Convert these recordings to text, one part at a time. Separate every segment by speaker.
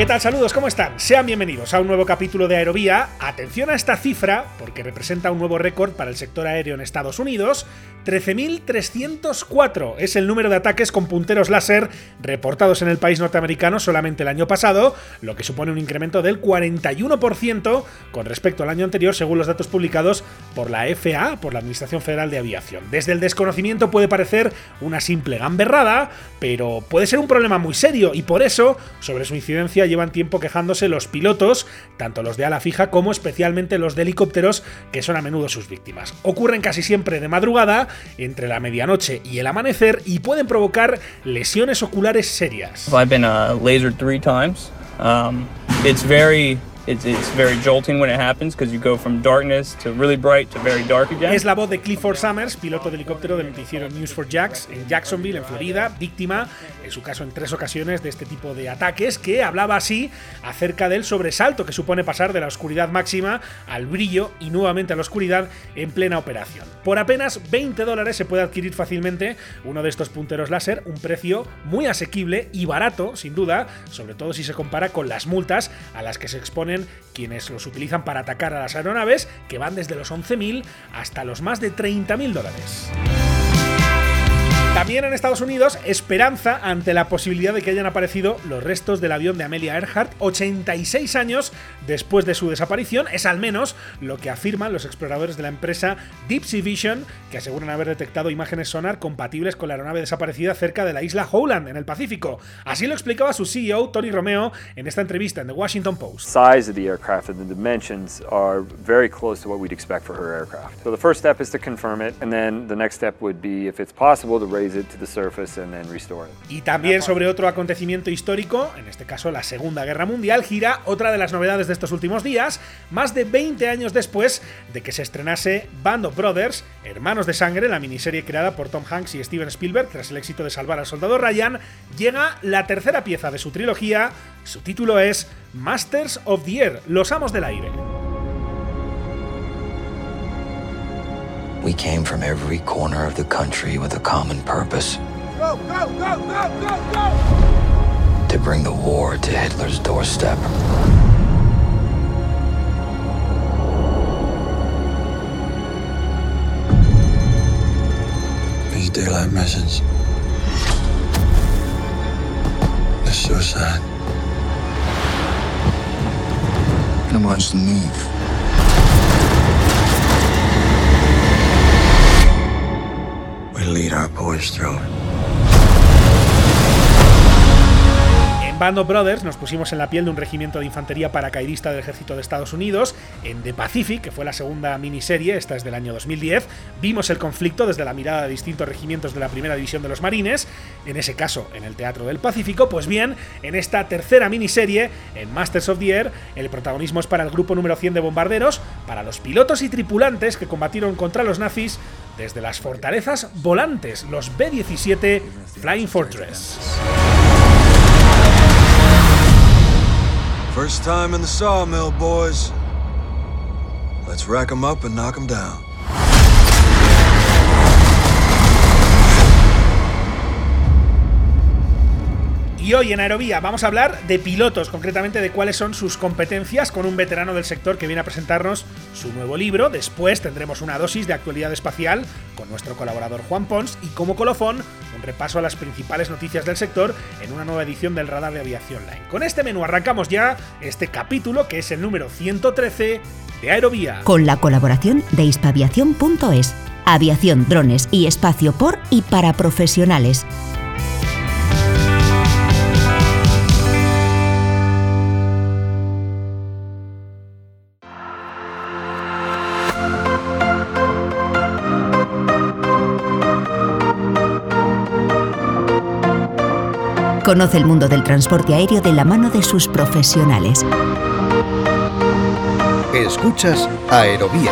Speaker 1: ¿Qué tal? Saludos, ¿cómo están? Sean bienvenidos a un nuevo capítulo de Aerovía. Atención a esta cifra, porque representa un nuevo récord para el sector aéreo en Estados Unidos. 13.304 es el número de ataques con punteros láser reportados en el país norteamericano solamente el año pasado, lo que supone un incremento del 41% con respecto al año anterior, según los datos publicados por la FAA, por la Administración Federal de Aviación. Desde el desconocimiento puede parecer una simple gamberrada, pero puede ser un problema muy serio y por eso, sobre su incidencia, llevan tiempo quejándose los pilotos, tanto los de ala fija como especialmente los de helicópteros, que son a menudo sus víctimas. Ocurren casi siempre de madrugada, entre la medianoche y el amanecer, y pueden provocar lesiones oculares serias.
Speaker 2: I've been uh, lasered three times. Um, it's It's, it's very jolting when it happens because you go from darkness to really bright to very dark again.
Speaker 1: Es la voz de Clifford Summers, piloto de helicóptero del noticiero News for Jacks en Jacksonville, en Florida, víctima, en su caso en tres ocasiones, de este tipo de ataques, que hablaba así acerca del sobresalto que supone pasar de la oscuridad máxima al brillo y nuevamente a la oscuridad en plena operación. Por apenas 20 dólares se puede adquirir fácilmente uno de estos punteros láser, un precio muy asequible y barato, sin duda, sobre todo si se compara con las multas a las que se quienes los utilizan para atacar a las aeronaves, que van desde los 11.000 hasta los más de 30.000 dólares. También en Estados Unidos, esperanza ante la posibilidad de que hayan aparecido los restos del avión de Amelia Earhart 86 años después de su desaparición. Es al menos lo que afirman los exploradores de la empresa Deep Sea Vision, que aseguran haber detectado imágenes sonar compatibles con la aeronave desaparecida cerca de la isla Howland, en el Pacífico. Así lo explicaba su CEO, Tony Romeo, en esta entrevista en The Washington Post.
Speaker 3: size of the aircraft and the dimensions are very close to what we'd expect for her aircraft. So the first step is to confirm it, and then the next step would be, if it's possible, to raise it to the surface and then restore it.
Speaker 1: Y también sobre otro acontecimiento histórico, en este caso la Segunda Guerra Mundial, gira otra de las novedades de estos últimos días, más de 20 años después de que se estrenase Band of Brothers, Hermanos de Sangre, la miniserie creada por Tom Hanks y Steven Spielberg tras el éxito de Salvar al Soldado Ryan, llega la tercera pieza de su trilogía, su título es Masters of the Air, Los Amos del Aire.
Speaker 4: We came from every corner of the country with a common purpose. To bring the war to Hitler's doorstep. These daylight missions. They're suicide. And watch the move. Lead our boys through.
Speaker 1: Band of Brothers nos pusimos en la piel de un regimiento de infantería paracaidista del ejército de Estados Unidos. En The Pacific, que fue la segunda miniserie, esta es del año 2010, vimos el conflicto desde la mirada de distintos regimientos de la primera división de los marines, en ese caso en el Teatro del Pacífico. Pues bien, en esta tercera miniserie, en Masters of the Air, el protagonismo es para el grupo número 100 de bombarderos, para los pilotos y tripulantes que combatieron contra los nazis desde las fortalezas volantes, los B-17 Flying Fortress.
Speaker 5: First time in the sawmill, boys. Let's rack 'em up and knock 'em down.
Speaker 1: Y hoy en Aerovía vamos a hablar de pilotos, concretamente de cuáles son sus competencias con un veterano del sector que viene a presentarnos su nuevo libro. Después tendremos una dosis de actualidad espacial con nuestro colaborador Juan Pons y como colofón un repaso a las principales noticias del sector en una nueva edición del Radar de Aviación Line. Con este menú arrancamos ya este capítulo que es el número 113 de Aerovía.
Speaker 6: Con la colaboración de hispaviación.es. Aviación, drones y espacio por y para profesionales. Conoce el mundo del transporte aéreo de la mano de sus profesionales.
Speaker 7: Escuchas Aerovía.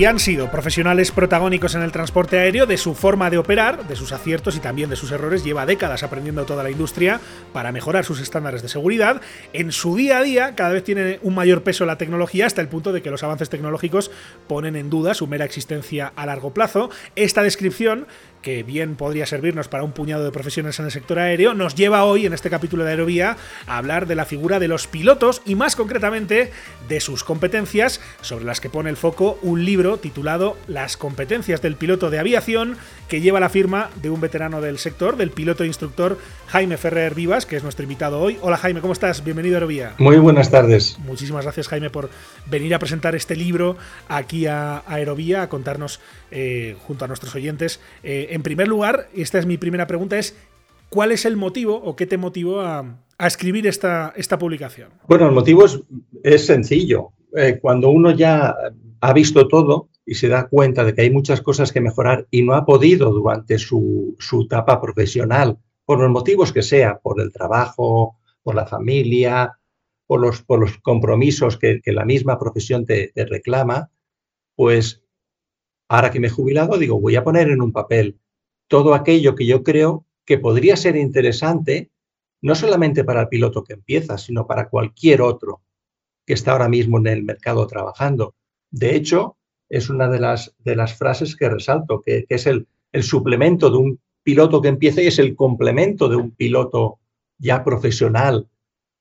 Speaker 1: Y han sido profesionales protagónicos en el transporte aéreo, de su forma de operar, de sus aciertos y también de sus errores. Lleva décadas aprendiendo toda la industria para mejorar sus estándares de seguridad. En su día a día cada vez tiene un mayor peso la tecnología hasta el punto de que los avances tecnológicos ponen en duda su mera existencia a largo plazo. Esta descripción que bien podría servirnos para un puñado de profesiones en el sector aéreo, nos lleva hoy en este capítulo de Aerovía a hablar de la figura de los pilotos y más concretamente de sus competencias, sobre las que pone el foco un libro titulado Las competencias del piloto de aviación, que lleva la firma de un veterano del sector, del piloto e instructor Jaime Ferrer Vivas, que es nuestro invitado hoy. Hola Jaime, ¿cómo estás? Bienvenido a Aerovía.
Speaker 8: Muy buenas tardes.
Speaker 1: Muchísimas gracias Jaime por venir a presentar este libro aquí a Aerovía, a contarnos eh, junto a nuestros oyentes eh, en primer lugar, y esta es mi primera pregunta, es ¿cuál es el motivo o qué te motivó a, escribir esta, esta, publicación?
Speaker 8: Bueno, el motivo es, sencillo. Eh, cuando uno ya ha visto todo y se da cuenta de que hay muchas cosas que mejorar y no ha podido durante su, etapa profesional, por los motivos que sea, por el trabajo, por la familia, por los, por los compromisos que, la misma profesión te reclama, pues ahora que me he jubilado, digo, voy a poner en un papel todo aquello que yo creo que podría ser interesante, no solamente para el piloto que empieza, sino para cualquier otro que está ahora mismo en el mercado trabajando. De hecho, es una de las, de las frases que resalto, que, es el, el, suplemento de un piloto que empieza y es el complemento de un piloto ya profesional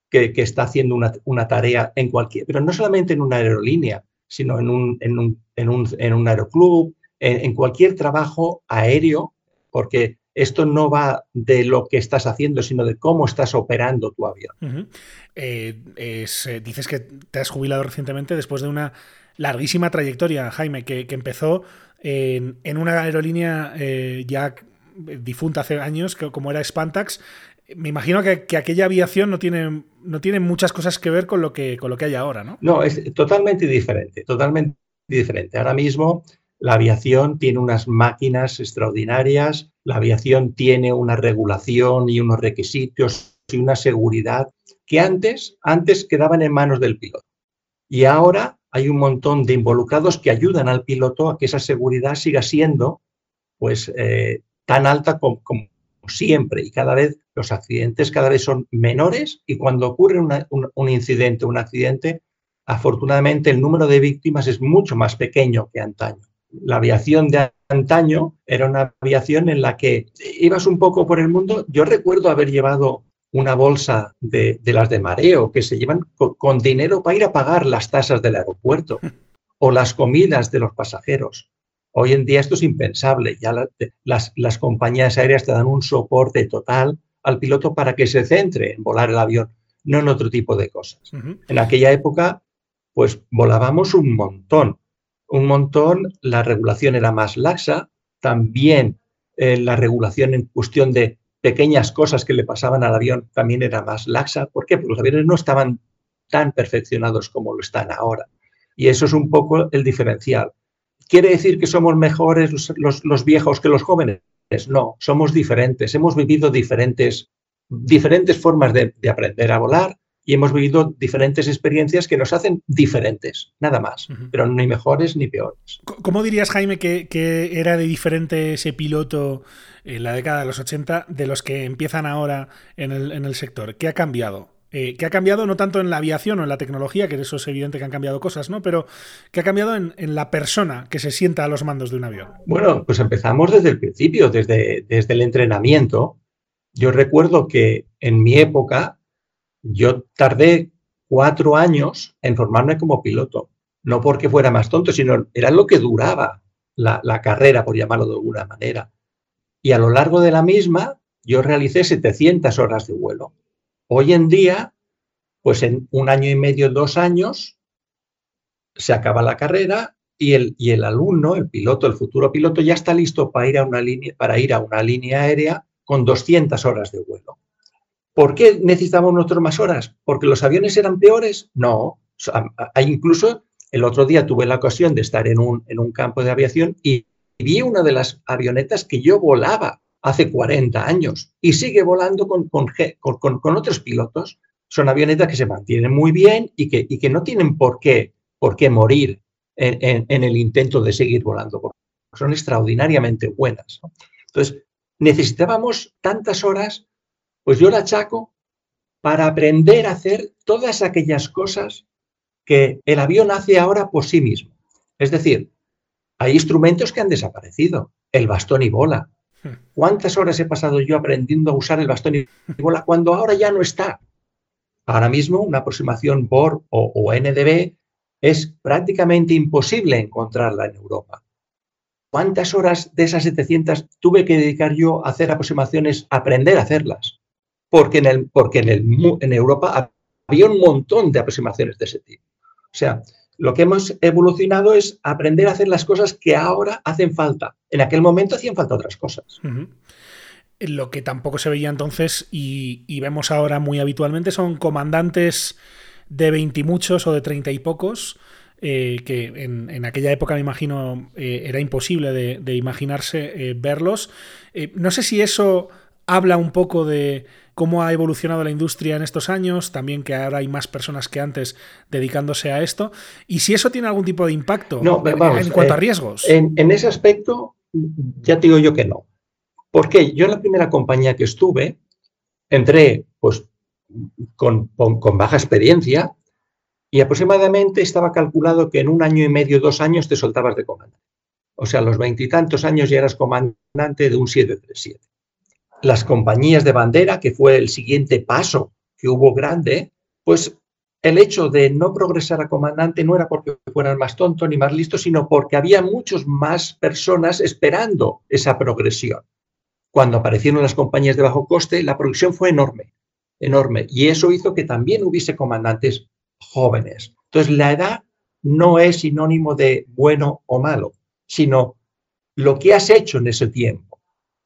Speaker 8: que, está haciendo una, una, tarea en cualquier, pero no solamente en una aerolínea, sino en un, en un, en un, en un aeroclub, en cualquier trabajo aéreo porque esto no va de lo que estás haciendo, sino de cómo estás operando tu avión.
Speaker 1: Eh, eh, dices que te has jubilado recientemente después de una larguísima trayectoria, Jaime, que, empezó en, una aerolínea eh, ya difunta hace años, como era Spantax. Me imagino que, aquella aviación no tiene, no tiene muchas cosas que ver con lo que, con lo que hay ahora, ¿no?
Speaker 8: No, es totalmente diferente, totalmente diferente. Ahora mismo la aviación tiene unas máquinas extraordinarias, la aviación tiene una regulación y unos requisitos y una seguridad que antes, antes quedaban en manos del piloto. Y ahora hay un montón de involucrados que ayudan al piloto a que esa seguridad siga siendo pues, eh, tan alta como, siempre. Y cada vez los accidentes cada vez son menores y cuando ocurre un, un incidente, un accidente, afortunadamente el número de víctimas es mucho más pequeño que antaño la aviación de antaño era una aviación en la que ibas un poco por el mundo. Yo recuerdo haber llevado una bolsa de, las de mareo que se llevan con, dinero para ir a pagar las tasas del aeropuerto o las comidas de los pasajeros. Hoy en día esto es impensable. Ya las, las compañías aéreas te dan un soporte total al piloto para que se centre en volar el avión, no en otro tipo de cosas. En aquella época, pues volábamos un montón un montón, la regulación era más laxa, también eh, la regulación en cuestión de pequeñas cosas que le pasaban al avión también era más laxa. ¿Por qué? Porque los aviones no estaban tan perfeccionados como lo están ahora. Y eso es un poco el diferencial. ¿Quiere decir que somos mejores los, viejos que los jóvenes? No, somos diferentes. Hemos vivido diferentes, diferentes formas de aprender a volar, y hemos vivido diferentes experiencias que nos hacen diferentes, nada más, pero ni mejores ni peores.
Speaker 1: ¿Cómo dirías, Jaime, que, era de diferente ese piloto en la década de los 80 de los que empiezan ahora en el, sector? ¿Qué ha cambiado? Eh, ¿Qué ha cambiado no tanto en la aviación o en la tecnología, que eso es evidente que han cambiado cosas, ¿no? Pero ¿qué ha cambiado en, la persona que se sienta a los mandos de un avión?
Speaker 8: Bueno, pues empezamos desde el principio, desde, desde el entrenamiento. Yo recuerdo que en mi época yo tardé cuatro años en formarme como piloto, no porque fuera más tonto, sino era lo que duraba la, carrera, por llamarlo de alguna manera. Y a lo largo de la misma, yo realicé 700 horas de vuelo. Hoy en día, pues en un año y medio, dos años, se acaba la carrera y el, y el alumno, el piloto, el futuro piloto, ya está listo para ir a una línea, para ir a una línea aérea con 200 horas de vuelo. ¿Por qué necesitamos nosotros más horas? ¿Porque los aviones eran peores? No. Hay incluso, el otro día tuve la ocasión de estar en un, en un campo de aviación y vi una de las avionetas que yo volaba hace 40 años y sigue volando con, con, con, otros pilotos. Son avionetas que se mantienen muy bien y que, y que no tienen por qué, por qué morir en, el intento de seguir volando, son extraordinariamente buenas. Entonces, necesitábamos tantas horas, pues yo la achaco para aprender a hacer todas aquellas cosas que el avión hace ahora por sí mismo. Es decir, hay instrumentos que han desaparecido, el bastón y bola. ¿Cuántas horas he pasado yo aprendiendo a usar el bastón y bola cuando ahora ya no está? Ahora mismo una aproximación por o, NDB es prácticamente imposible encontrarla en Europa. ¿Cuántas horas de esas 700 tuve que dedicar yo a hacer aproximaciones, a aprender a hacerlas? Porque en, el, porque en, el, en Europa había un montón de aproximaciones de ese tipo. O sea, lo que hemos evolucionado es aprender a hacer las cosas que ahora hacen falta. En aquel momento hacían falta otras cosas.
Speaker 1: Lo que tampoco se veía entonces y, vemos ahora muy habitualmente son comandantes de veintimuchos o de treinta y pocos. Eh, que en, aquella época me imagino eh, era imposible de, imaginarse eh, verlos. no sé si eso habla un poco de cómo ha evolucionado la industria en estos años, también que ahora hay más personas que antes dedicándose a esto, y si eso tiene algún tipo de impacto en, cuanto a riesgos.
Speaker 8: En, en, ese aspecto, ya te digo yo que no. Porque yo en la primera compañía que estuve, entré pues, con, baja experiencia y aproximadamente estaba calculado que en un año y medio, dos años te soltabas de comandante. O sea, a los veintitantos años ya eras comandante de un 737. Las compañías de bandera, que fue el siguiente paso que hubo grande, pues el hecho de no progresar a comandante no era porque fueran más tontos ni más listos, sino porque había muchas más personas esperando esa progresión cuando aparecieron las compañías de bajo coste, la producción fue enorme, enorme. Y eso hizo que también hubiese comandantes jóvenes. Entonces, la edad no es sinónimo de bueno o malo, sino lo que has hecho en ese tiempo.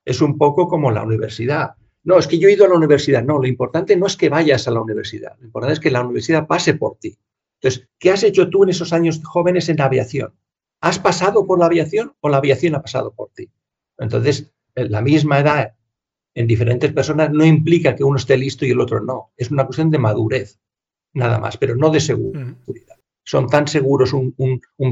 Speaker 8: Es un poco como la universidad. No, es que yo he ido a la universidad. No, lo importante no es que vayas a la universidad. Lo importante es que la universidad pase por ti. Entonces, ¿qué has hecho tú en esos años jóvenes en la aviación? ¿Has pasado por la aviación o la aviación ha pasado por ti? Entonces, la misma edad en diferentes personas no implica que uno esté listo y el otro no. Es una cuestión de madurez, nada más, pero no de seguridad. Son tan seguros un,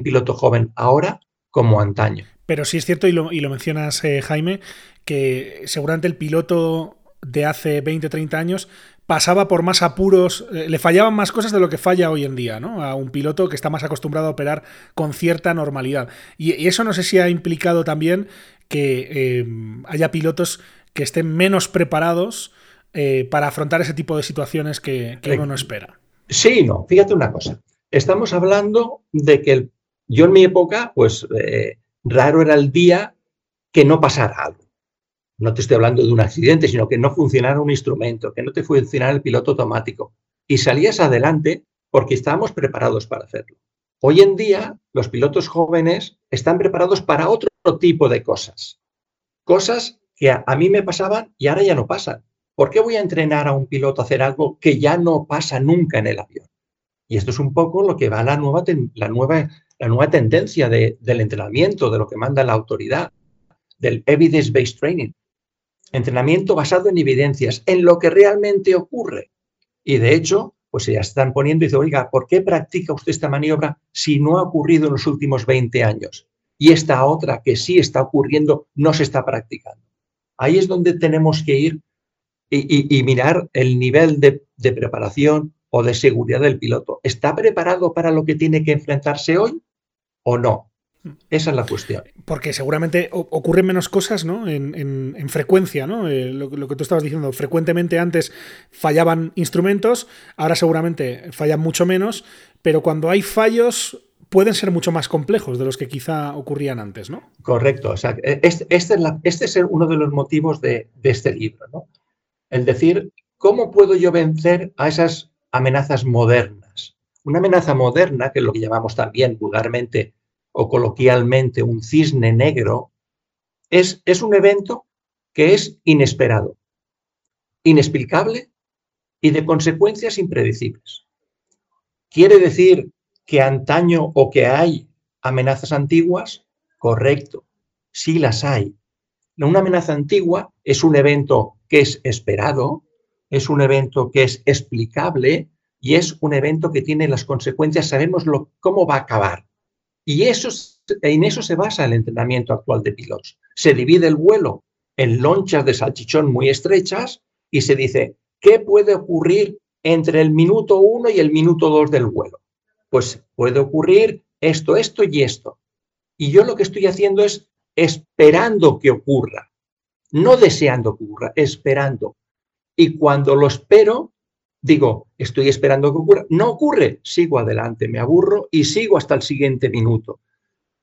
Speaker 8: piloto joven ahora como antaño.
Speaker 1: Pero sí es cierto, y lo, mencionas, eh, Jaime, que seguramente el piloto de hace 20, 30 años pasaba por más apuros, eh, le fallaban más cosas de lo que falla hoy en día, ¿no? A un piloto que está más acostumbrado a operar con cierta normalidad. y, eso no sé si ha implicado también que eh, haya pilotos que estén menos preparados eh, para afrontar ese tipo de situaciones que, uno no espera.
Speaker 8: Sí, no, fíjate una cosa. Estamos hablando de que yo en mi época, pues eh, raro era el día que no pasara algo. No te estoy hablando de un accidente, sino que no funcionara un instrumento, que no te funcionara el piloto automático. Y salías adelante porque estábamos preparados para hacerlo. Hoy en día, los pilotos jóvenes están preparados para otro tipo de cosas. Cosas que a, mí me pasaban y ahora ya no pasan. ¿Por qué voy a entrenar a un piloto a hacer algo que ya no pasa nunca en el avión? Y esto es un poco lo que va a la nueva, la nueva, la nueva tendencia del entrenamiento, de lo que manda la autoridad, del evidence-based training. Entrenamiento basado en evidencias, en lo que realmente ocurre. Y de hecho, pues ya están poniendo y dice, oiga, ¿por qué practica usted esta maniobra si no ha ocurrido en los últimos 20 años? y esta otra que sí está ocurriendo no se está practicando. Ahí es donde tenemos que ir y, mirar el nivel de, preparación o de seguridad del piloto. ¿Está preparado para lo que tiene que enfrentarse hoy o no? Esa es la cuestión.
Speaker 1: Porque seguramente ocurren menos cosas ¿no? en, frecuencia, ¿no? Eh, lo, lo, que tú estabas diciendo, frecuentemente antes fallaban instrumentos, ahora seguramente fallan mucho menos, pero cuando hay fallos pueden ser mucho más complejos de los que quizá ocurrían antes, ¿no?
Speaker 8: Correcto. O sea, e, este, este, este es uno de los motivos de, este libro, ¿no? El decir, ¿cómo puedo yo vencer a esas amenazas modernas? Una amenaza moderna, que es lo que llamamos también vulgarmente o coloquialmente un cisne negro, es, es un evento que es inesperado, inexplicable y de consecuencias impredecibles. Quiere decir que antaño o que hay amenazas antiguas, correcto, sí las hay. Una amenaza antigua es un evento que es esperado, es un evento que es explicable y es un evento que tiene las consecuencias, sabemos lo, cómo va a acabar. Y eso, en eso se basa el entrenamiento actual de pilotos. Se divide el vuelo en lonchas de salchichón muy estrechas y se dice, ¿qué puede ocurrir entre el minuto 1 y el minuto 2 del vuelo? Pues puede ocurrir esto, esto y esto. Y yo lo que estoy haciendo es esperando que ocurra, no deseando que ocurra, esperando. Y cuando lo espero, digo, estoy esperando que ocurra. No ocurre, sigo adelante, me aburro y sigo hasta el siguiente minuto.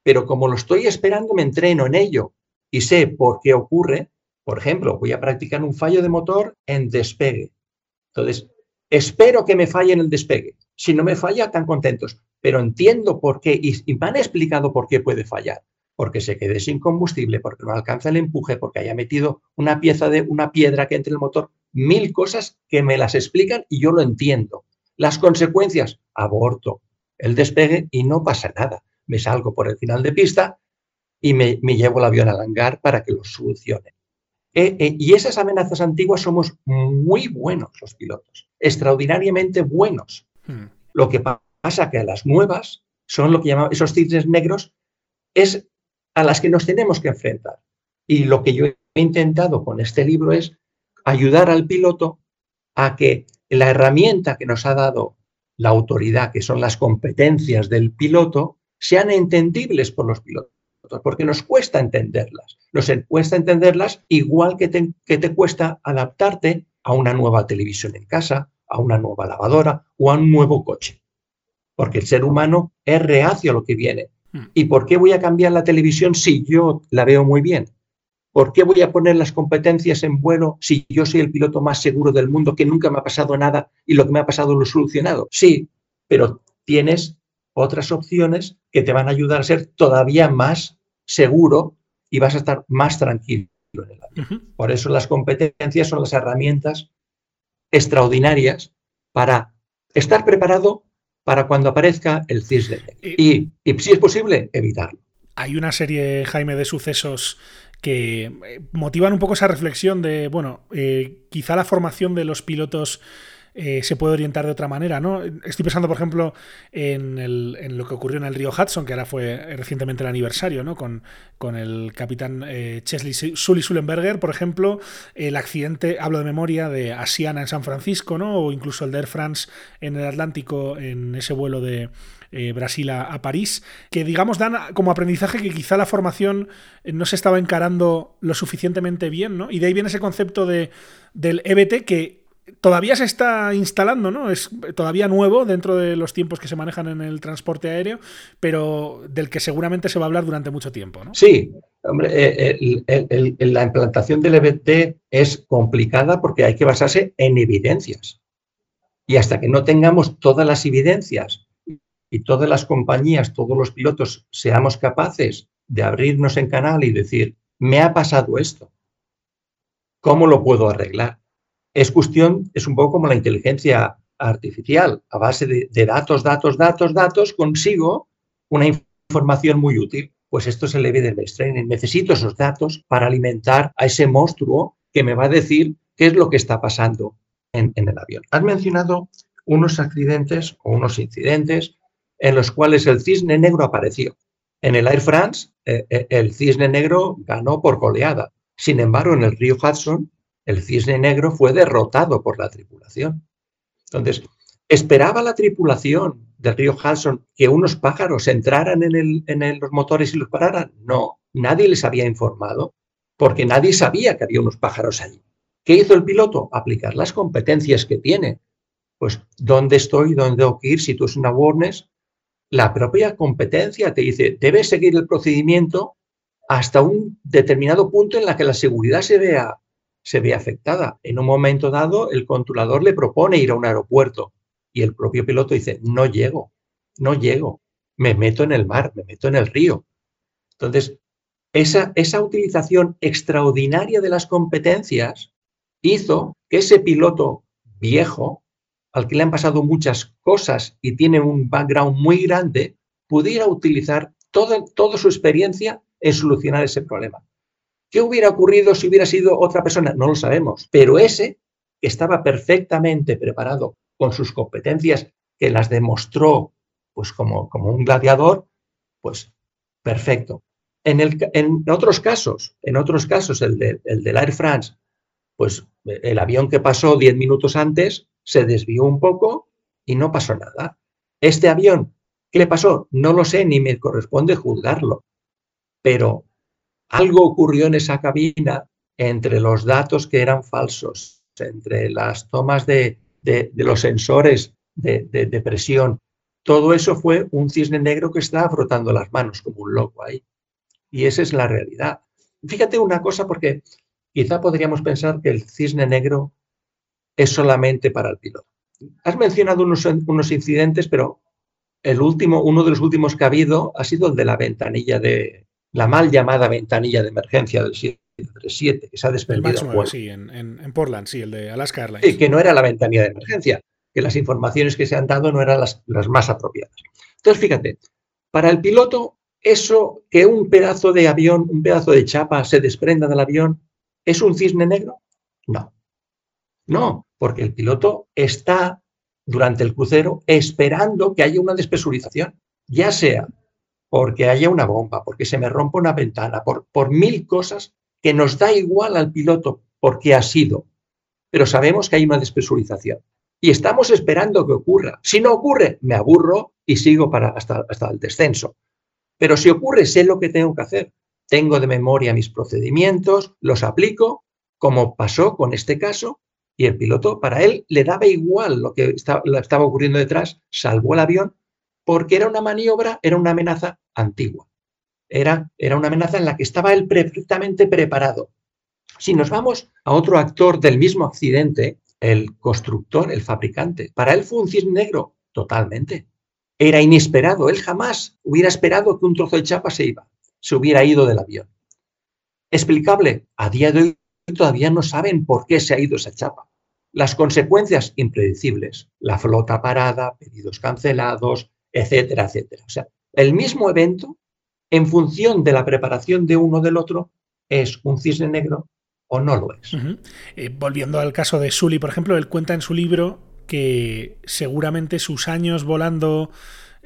Speaker 8: Pero como lo estoy esperando, me entreno en ello y sé por qué ocurre. Por ejemplo, voy a practicar un fallo de motor en despegue. Entonces, espero que me falle en el despegue. Si no me falla, tan contentos. Pero entiendo por qué y, me han explicado por qué puede fallar. Porque se quede sin combustible, porque no alcanza el empuje, porque haya metido una pieza de una piedra que entre el motor mil cosas que me las explican y yo lo entiendo. Las consecuencias, aborto el despegue y no pasa nada. Me salgo por el final de pista y me, llevo el avión al hangar para que lo solucione. Eh, eh, y esas amenazas antiguas somos muy buenos los pilotos, extraordinariamente buenos. Hmm. Lo que pasa que a las nuevas son lo que llamamos esos cisnes negros, es a las que nos tenemos que enfrentar. Y lo que yo he intentado con este libro es ayudar al piloto a que la herramienta que nos ha dado la autoridad, que son las competencias del piloto, sean entendibles por los pilotos, porque nos cuesta entenderlas. Nos cuesta entenderlas igual que te, que te cuesta adaptarte a una nueva televisión en casa, a una nueva lavadora o a un nuevo coche. Porque el ser humano es reacio a lo que viene. Hmm. ¿Y por qué voy a cambiar la televisión si yo la veo muy bien? ¿Por qué voy a poner las competencias en vuelo si yo soy el piloto más seguro del mundo, que nunca me ha pasado nada y lo que me ha pasado lo he solucionado? Sí, pero tienes otras opciones que te van a ayudar a ser todavía más seguro y vas a estar más tranquilo en el avión. Por eso las competencias son las herramientas extraordinarias para estar preparado para cuando aparezca el cisne. Y, y si es posible, evitarlo.
Speaker 1: Hay una serie, Jaime, de sucesos que eh, motivan un poco esa reflexión de, bueno, eh, quizá la formación de los pilotos eh, se puede orientar de otra manera, ¿no? Estoy pensando, por ejemplo, en, lo que ocurrió en el río Hudson, que ahora fue recientemente el aniversario, ¿no? Con, con el capitán Chesley Sully Sullenberger, por ejemplo, el accidente, hablo de memoria, de Asiana en San Francisco, ¿no? O incluso el de Air France en el Atlántico, en ese vuelo de, eh, Brasil a, París, que digamos dan como aprendizaje que quizá la formación eh, no se estaba encarando lo suficientemente bien, ¿no? Y de ahí viene ese concepto de, del EBT que todavía se está instalando, ¿no? Es todavía nuevo dentro de los tiempos que se manejan en el transporte aéreo, pero del que seguramente se va a hablar durante mucho tiempo.
Speaker 8: Sí, hombre, eh, la implantación del EBT es complicada porque hay que basarse en evidencias. Y hasta que no tengamos todas las evidencias y todas las compañías, todos los pilotos seamos capaces de abrirnos en canal y decir, me ha pasado esto, ¿cómo lo puedo arreglar? Es cuestión, es un poco como la inteligencia artificial, a base de, datos, datos, datos, datos, consigo una información muy útil. Pues esto es el evidence training. Necesito esos datos para alimentar a ese monstruo que me va a decir qué es lo que está pasando en, en el avión. Has mencionado unos accidentes o unos incidentes en los cuales el cisne negro apareció. En el Air France, eh, eh, el cisne negro ganó por goleada. Sin embargo, en el río Hudson, el cisne negro fue derrotado por la tripulación. Entonces, ¿esperaba la tripulación del río Hudson que unos pájaros entraran en, los motores y los pararan? No, nadie les había informado, porque nadie sabía que había unos pájaros allí. ¿Qué hizo el piloto? Aplicar las competencias que tiene. Pues, ¿dónde estoy? ¿Dónde tengo que ir? Si tú es una la propia competencia te dice, debes seguir el procedimiento hasta un determinado punto en la que la seguridad se vea, se vea afectada. En un momento dado, el controlador le propone ir a un aeropuerto y el propio piloto dice, no llego, no llego, me meto en el mar, me meto en el río. Entonces, esa, esa utilización extraordinaria de las competencias hizo que ese piloto viejo al que le han pasado muchas cosas y tiene un background muy grande, pudiera utilizar toda, toda su experiencia en solucionar ese problema. ¿Qué hubiera ocurrido si hubiera sido otra persona? No lo sabemos, pero ese que estaba perfectamente preparado con sus competencias, que las demostró pues como, como un gladiador, Pues perfecto. En, el, en otros casos, en otros casos, el, de, el del Air France, pues el avión que pasó 10 minutos antes se desvió un poco y no pasó nada. Este avión, ¿qué le pasó? No lo sé, ni me corresponde juzgarlo. Pero algo ocurrió en esa cabina entre los datos que eran falsos, entre las tomas de, los sensores de, de, presión. Todo eso fue un cisne negro que estaba frotando las manos como un loco ahí. Y esa es la realidad. Fíjate una cosa, porque quizá podríamos pensar que el cisne negro es solamente para el piloto. Has mencionado unos, unos incidentes, pero el último, uno de los últimos que ha habido ha sido el de la ventanilla de, la mal llamada ventanilla de emergencia del 737, que se ha desprendido.
Speaker 1: sí, en, Portland, sí, el de Alaska Airlines.
Speaker 8: Sí, que no era la ventanilla de emergencia, que las informaciones que se han dado no eran las, las más apropiadas. Entonces, fíjate, para el piloto, eso que un pedazo de avión, un pedazo de chapa se desprenda del avión, ¿es un cisne negro? No. No, porque el piloto está durante el crucero esperando que haya una despresurización, ya sea porque haya una bomba, porque se me rompa una ventana, por, mil cosas que nos da igual al piloto porque ha sido, pero sabemos que hay una despresurización y estamos esperando que ocurra. Si no ocurre, me aburro y sigo para hasta, hasta el descenso. Pero si ocurre, sé lo que tengo que hacer. Tengo de memoria mis procedimientos, los aplico, como pasó con este caso, y el piloto, para él, le daba igual lo que estaba ocurriendo detrás, salvó el avión porque era una maniobra, era una amenaza antigua. Era, era una amenaza en la que estaba él perfectamente preparado. Si nos vamos a otro actor del mismo accidente, el constructor, el fabricante, para él fue un cisne negro, totalmente. Era inesperado, él jamás hubiera esperado que un trozo de chapa se iba, se hubiera ido del avión. Explicable, a día de hoy todavía no saben por qué se ha ido esa chapa. Las consecuencias impredecibles, la flota parada, pedidos cancelados, etcétera, etcétera. O sea, el mismo evento, en función de la preparación de uno del otro, es un cisne negro o no lo es.
Speaker 1: Eh, volviendo al caso de Sully, por ejemplo, él cuenta en su libro que seguramente sus años volando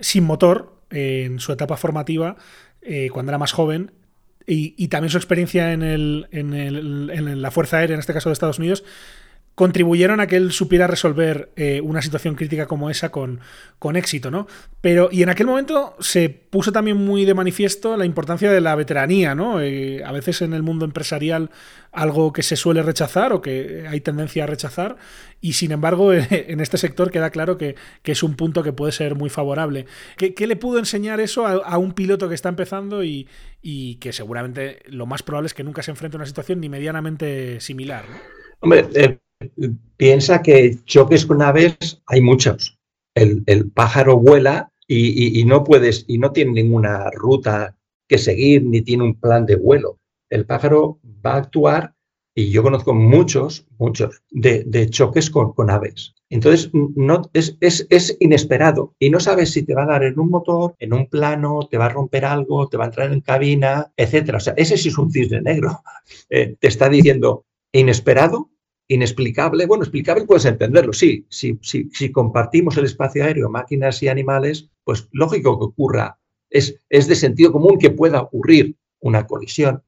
Speaker 1: sin motor en su etapa formativa, eh, cuando era más joven, y, también su experiencia en, el, en, el, en la Fuerza Aérea, en este caso de Estados Unidos, contribuyeron a que él supiera resolver eh, una situación crítica como esa con, con, éxito, ¿no? Pero, y en aquel momento se puso también muy de manifiesto la importancia de la veteranía, ¿no? Eh, a veces en el mundo empresarial algo que se suele rechazar o que hay tendencia a rechazar, y sin embargo en este sector queda claro que, es un punto que puede ser muy favorable. ¿Qué, le pudo enseñar eso a, un piloto que está empezando y, y, que seguramente lo más probable es que nunca se enfrente a una situación ni medianamente similar? ¿no?
Speaker 8: Hombre, eh, piensa que choques con aves hay muchos. El, pájaro vuela y, no puedes, y no tiene ninguna ruta que seguir, ni tiene un plan de vuelo. El pájaro va a actuar, y yo conozco muchos, muchos, de, choques con, aves. Entonces, no, es, es, inesperado y no sabes si te va a dar en un motor, en un plano, te va a romper algo, te va a entrar en cabina, etc. Ese sí es un cisne negro. Eh, te está diciendo inesperado, inexplicable, bueno, explicable puedes entenderlo, sí, si, si compartimos el espacio aéreo, máquinas y animales, pues lógico que ocurra, es, es de sentido común que pueda ocurrir una colisión.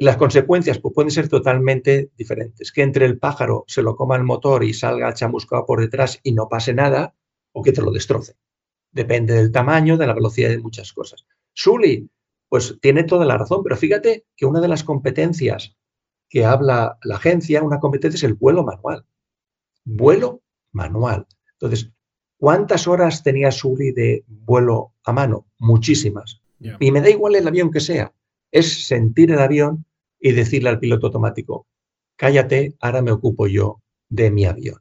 Speaker 8: Las consecuencias pues, pueden ser totalmente diferentes, que entre el pájaro se lo coma el motor y salga chamuscado por detrás y no pase nada, o que te lo destroce. Depende del tamaño, de la velocidad de muchas cosas. Sully, pues tiene toda la razón, pero fíjate que una de las competencias que habla la agencia, una competencia es el vuelo manual. Vuelo manual. Entonces, ¿cuántas horas tenía Sully de vuelo a mano? Muchísimas. Y me da igual el avión que sea. Es sentir el avión y decirle al piloto automático, cállate, ahora me ocupo yo de mi avión.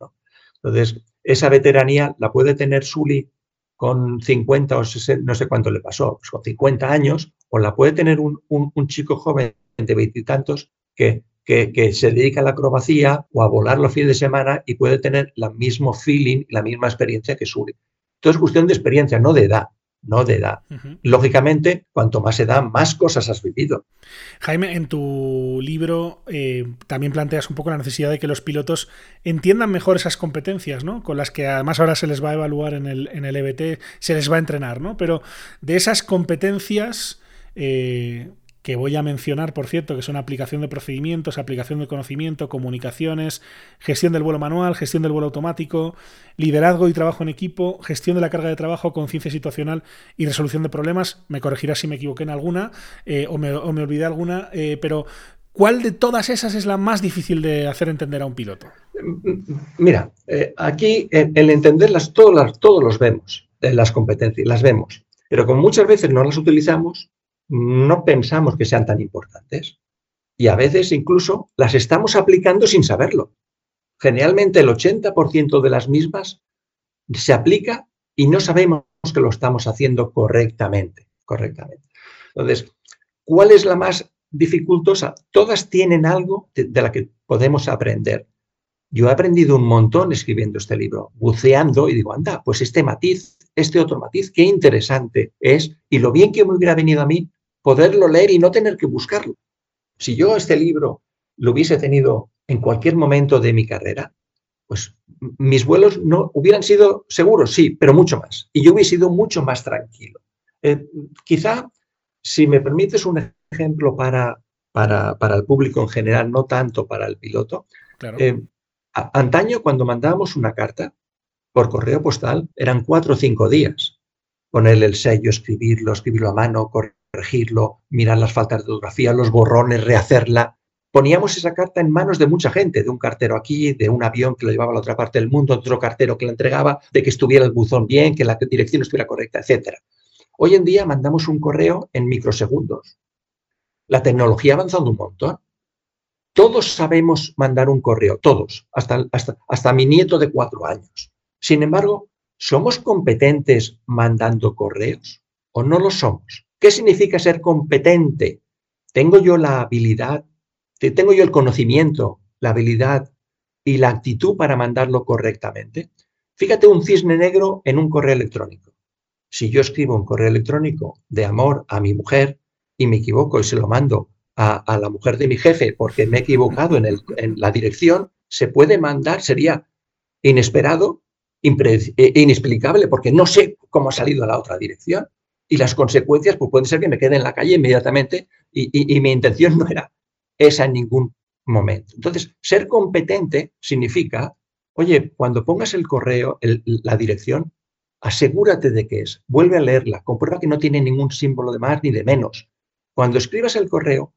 Speaker 8: Entonces, esa veteranía la puede tener Sully con 50 o 60, no sé cuánto le pasó, pues con 50 años, o la puede tener un, un chico joven de veintitantos que que, se dedica a la acrobacía o a volar los fines de semana y puede tener el mismo feeling, la misma experiencia que Sully. Entonces es cuestión de experiencia, no de edad. no de edad. Lógicamente, cuanto más edad, más cosas has vivido.
Speaker 1: Jaime, en tu libro eh, también planteas un poco la necesidad de que los pilotos entiendan mejor esas competencias, ¿no? Con las que además ahora se les va a evaluar en el, en el EBT, se les va a entrenar, ¿no? Pero de esas competencias... Eh, que voy a mencionar, por cierto, que son aplicación de procedimientos, aplicación de conocimiento, comunicaciones, gestión del vuelo manual, gestión del vuelo automático, liderazgo y trabajo en equipo, gestión de la carga de trabajo, conciencia situacional y resolución de problemas. Me corregirás si me equivoqué en alguna eh, o, me, olvidé alguna, eh, pero ¿cuál de todas esas es la más difícil de hacer entender a un piloto?
Speaker 8: Mira, eh, aquí el entenderlas todas, todos los vemos, las competencias, las vemos, pero como muchas veces no las utilizamos, no pensamos que sean tan importantes y a veces incluso las estamos aplicando sin saberlo. Generalmente el 80% de las mismas se aplica y no sabemos que lo estamos haciendo correctamente. correctamente. Entonces, ¿cuál es la más dificultosa? Todas tienen algo de, de la que podemos aprender. Yo he aprendido un montón escribiendo este libro, buceando y digo, anda, pues este matiz, este otro matiz, qué interesante es y lo bien que me hubiera venido a mí poderlo leer y no tener que buscarlo. Si yo este libro lo hubiese tenido en cualquier momento de mi carrera, pues mis vuelos no hubieran sido seguros, sí, pero mucho más. Y yo hubiese sido mucho más tranquilo. Eh, quizá, si me permites un ejemplo para, para, para, el público en general, no tanto para el piloto. Eh, antaño, cuando mandábamos una carta por correo postal, eran cuatro o cinco días. Ponerle el sello, escribirlo, escribirlo a mano, corregirlo, mirar las faltas de ortografía, los borrones, rehacerla. Poníamos esa carta en manos de mucha gente, de un cartero aquí, de un avión que lo llevaba a la otra parte del mundo, otro cartero que la entregaba, de que estuviera el buzón bien, que la dirección estuviera correcta, etc. Hoy en día mandamos un correo en microsegundos. La tecnología ha avanzado un montón. Todos sabemos mandar un correo, todos, hasta, hasta, hasta mi nieto de cuatro años. Sin embargo, ¿somos competentes mandando correos o no lo somos? ¿Qué significa ser competente? ¿Tengo yo la habilidad, tengo yo el conocimiento, la habilidad y la actitud para mandarlo correctamente? Fíjate un cisne negro en un correo electrónico. Si yo escribo un correo electrónico de amor a mi mujer y me equivoco y se lo mando a, la mujer de mi jefe porque me he equivocado en, la dirección, se puede mandar, sería inesperado, eh, inexplicable porque no sé cómo ha salido a la otra dirección y las consecuencias pues pueden ser que me quede en la calle inmediatamente y, mi intención no era esa en ningún momento. Entonces, ser competente significa, oye, cuando pongas el correo, la dirección, asegúrate de que es, vuelve a leerla, comprueba que no tiene ningún símbolo de más ni de menos. Cuando escribas el correo,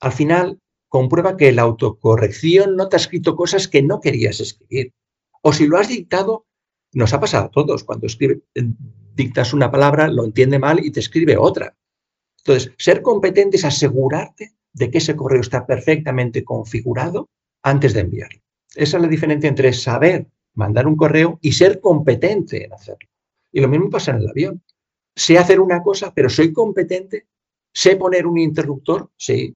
Speaker 8: al final comprueba que la autocorrección no te ha escrito cosas que no querías escribir. O si lo has dictado, nos ha pasado a todos. Cuando escribe, dictas una palabra, lo entiende mal y te escribe otra. Entonces, ser competente es asegurarte de que ese correo está perfectamente configurado antes de enviarlo. Esa es la diferencia entre saber mandar un correo y ser competente en hacerlo. Y lo mismo pasa en el avión. Sé hacer una cosa, pero soy competente. Sé poner un interruptor, sé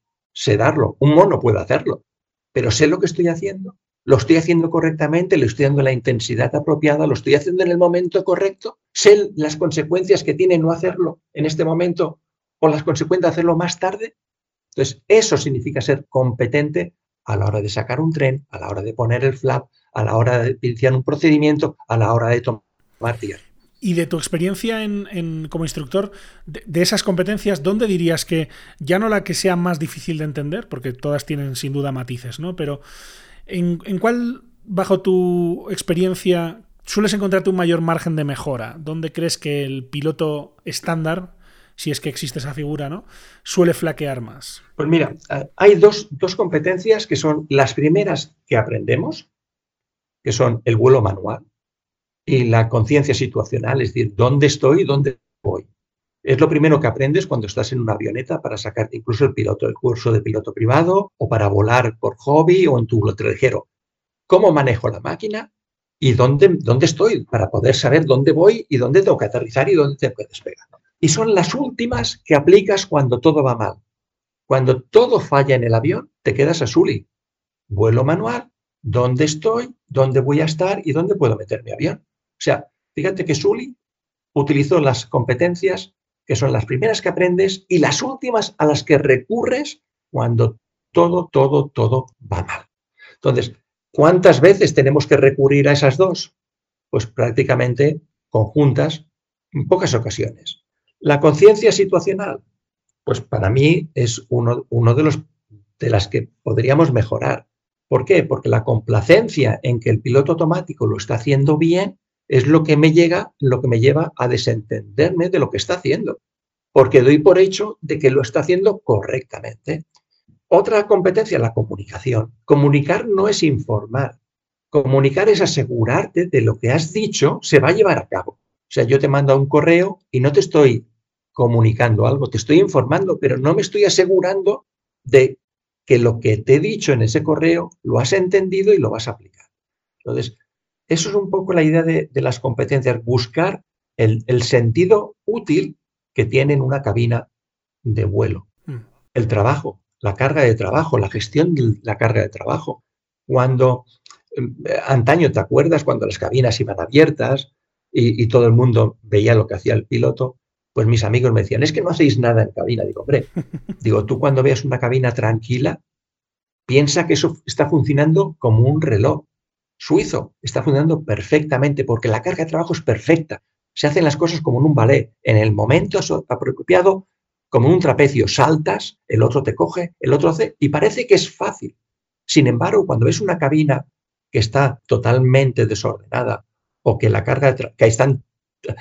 Speaker 8: darlo. Un mono puede hacerlo, pero sé lo que estoy haciendo lo estoy haciendo correctamente, le estoy dando la intensidad apropiada, lo estoy haciendo en el momento correcto, sé las consecuencias que tiene no hacerlo en este momento o las consecuencias de hacerlo más tarde. Entonces, eso significa ser competente a la hora de sacar un tren, a la hora de poner el flap, a la hora de iniciar un procedimiento, a la hora de tomar tierra.
Speaker 1: Y de tu experiencia en, como instructor, de, de, esas competencias, ¿dónde dirías que ya no la que sea más difícil de entender, porque todas tienen sin duda matices, ¿no? Pero ¿En, cuál, bajo tu experiencia, sueles encontrarte un mayor margen de mejora? ¿Dónde crees que el piloto estándar, si es que existe esa figura, ¿no? suele flaquear más?
Speaker 8: Pues mira, eh, hay dos, competencias que son las primeras que aprendemos, que son el vuelo manual y la conciencia situacional, es decir, ¿dónde estoy y dónde voy? Es lo primero que aprendes cuando estás en una avioneta para sacarte incluso el piloto, el curso de piloto privado o para volar por hobby o en tu ligero. ¿Cómo manejo la máquina y dónde, dónde estoy para poder saber dónde voy y dónde tengo que aterrizar y dónde tengo que despegar? Y son las últimas que aplicas cuando todo va mal. Cuando todo falla en el avión, te quedas a Sully. Vuelo manual, dónde estoy, dónde voy a estar y dónde puedo meter mi avión. O sea, fíjate que Sully utilizo las competencias que son las primeras que aprendes y las últimas a las que recurres cuando todo, todo, todo va mal. Entonces, ¿cuántas veces tenemos que recurrir a esas dos? Pues prácticamente conjuntas en pocas ocasiones. La conciencia situacional, pues para mí es uno, uno de, los, de las que podríamos mejorar. ¿Por qué? Porque la complacencia en que el piloto automático lo está haciendo bien es lo que me llega, lo que me lleva a desentenderme de lo que está haciendo, porque doy por hecho de que lo está haciendo correctamente. Otra competencia, la comunicación. Comunicar no es informar. Comunicar es asegurarte de lo que has dicho se va a llevar a cabo. O sea, yo te mando un correo y no te estoy comunicando algo, te estoy informando, pero no me estoy asegurando de que lo que te he dicho en ese correo lo has entendido y lo vas a aplicar. Entonces, eso es un poco la idea de, las competencias, buscar el, sentido útil que tiene en una cabina de vuelo. Mm. El trabajo, la carga de trabajo, la gestión de la carga de trabajo. Cuando em, antaño, ¿te acuerdas? Cuando las cabinas iban abiertas y, y, todo el mundo veía lo que hacía el piloto, pues mis amigos me decían, es que no hacéis nada en cabina. Digo, hombre, digo, tú cuando veas una cabina tranquila, piensa que eso está funcionando como un reloj suizo está funcionando perfectamente porque la carga de trabajo es perfecta. Se hacen las cosas como en un ballet. En el momento apropiado, como en un trapecio, saltas, el otro te coge, el otro hace, y parece que es fácil. Sin embargo, cuando ves una cabina que está totalmente desordenada o que la carga de que están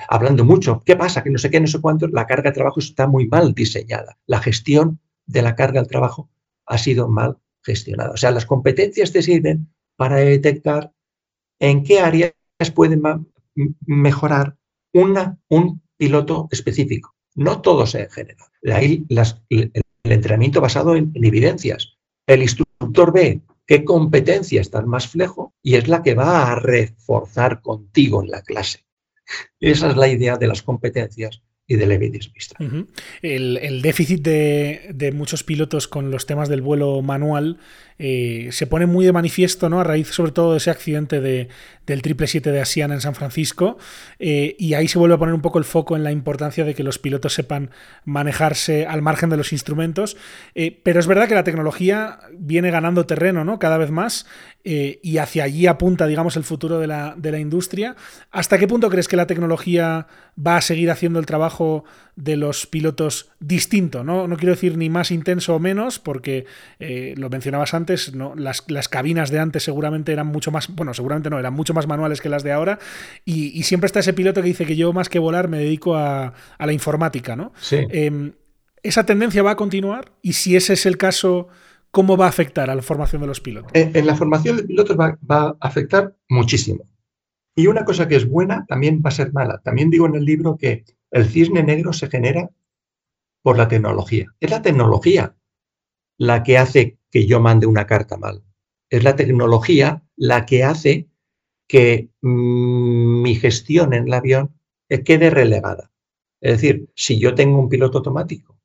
Speaker 8: hablando mucho, ¿qué pasa? Que no sé qué, no sé cuánto, la carga de trabajo está muy mal diseñada. La gestión de la carga de trabajo ha sido mal gestionada. O sea, las competencias te sirven para detectar en qué áreas puede mejorar una, un piloto específico. No todos en general. Ahí el entrenamiento basado en, evidencias. El instructor ve qué competencia está más flejo y es la que va a reforzar contigo en la clase. Esa es la idea de las competencias y del evidence
Speaker 1: el, déficit de, muchos pilotos con los temas del vuelo manual eh, se pone muy de manifiesto, ¿no? A raíz sobre todo de ese accidente de, del 777 de Asiana en San Francisco. Eh, y ahí se vuelve a poner un poco el foco en la importancia de que los pilotos sepan manejarse al margen de los instrumentos. Eh, pero es verdad que la tecnología viene ganando terreno, ¿no? Cada vez más. y hacia allí apunta, digamos, el futuro de la, de la industria. ¿Hasta qué punto crees que la tecnología va a seguir haciendo el trabajo de los pilotos distinto? No, no quiero decir ni más intenso o menos, porque lo mencionabas antes ¿no? Las, cabinas de antes seguramente eran mucho más, bueno, seguramente no, eran mucho más manuales que las de ahora. Y, siempre está ese piloto que dice que yo más que volar me dedico a, la informática, ¿no? Em, ¿Esa tendencia va a continuar? Y si ese es el caso, ¿cómo va a afectar a la formación de los pilotos?
Speaker 8: En, la formación de pilotos va, va a afectar muchísimo. Y una cosa que es buena también va a ser mala. También digo en el libro que el cisne negro se genera por la tecnología. Es la tecnología la que hace que yo mande una carta mal. Es la tecnología la que hace que mm, mi gestión en el avión quede relegada. Es decir, si yo tengo un piloto automático,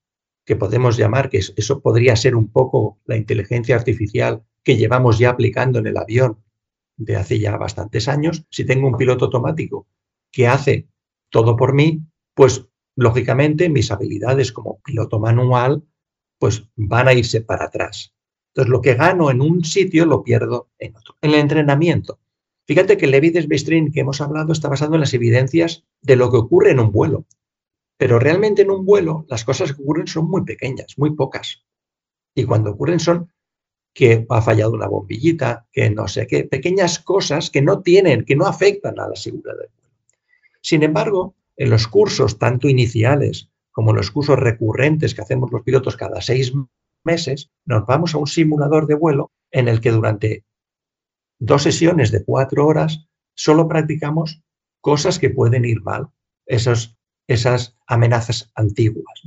Speaker 8: que podemos llamar que eso podría ser un poco la inteligencia artificial que llevamos ya aplicando en el avión de hace ya bastantes años, si tengo un piloto automático que hace todo por mí, pues lógicamente mis habilidades como piloto manual pues van a irse para atrás. Entonces, lo que gano en un sitio lo pierdo en otro. En el entrenamiento. Fíjate que el evidence-based que hemos hablado está basado en las evidencias de lo que ocurre en un vuelo. Pero realmente en un vuelo las cosas que ocurren son muy pequeñas, muy pocas. Y cuando ocurren son que ha fallado una bombillita, que no sé qué, pequeñas cosas que no tienen, que no afectan a la seguridad del vuelo. Sin embargo, en los cursos, tanto iniciales como los cursos recurrentes que hacemos los pilotos cada seis meses, nos vamos a un simulador de vuelo en el que durante dos sesiones de cuatro horas solo practicamos cosas que pueden ir mal, esos, esas amenazas antiguas.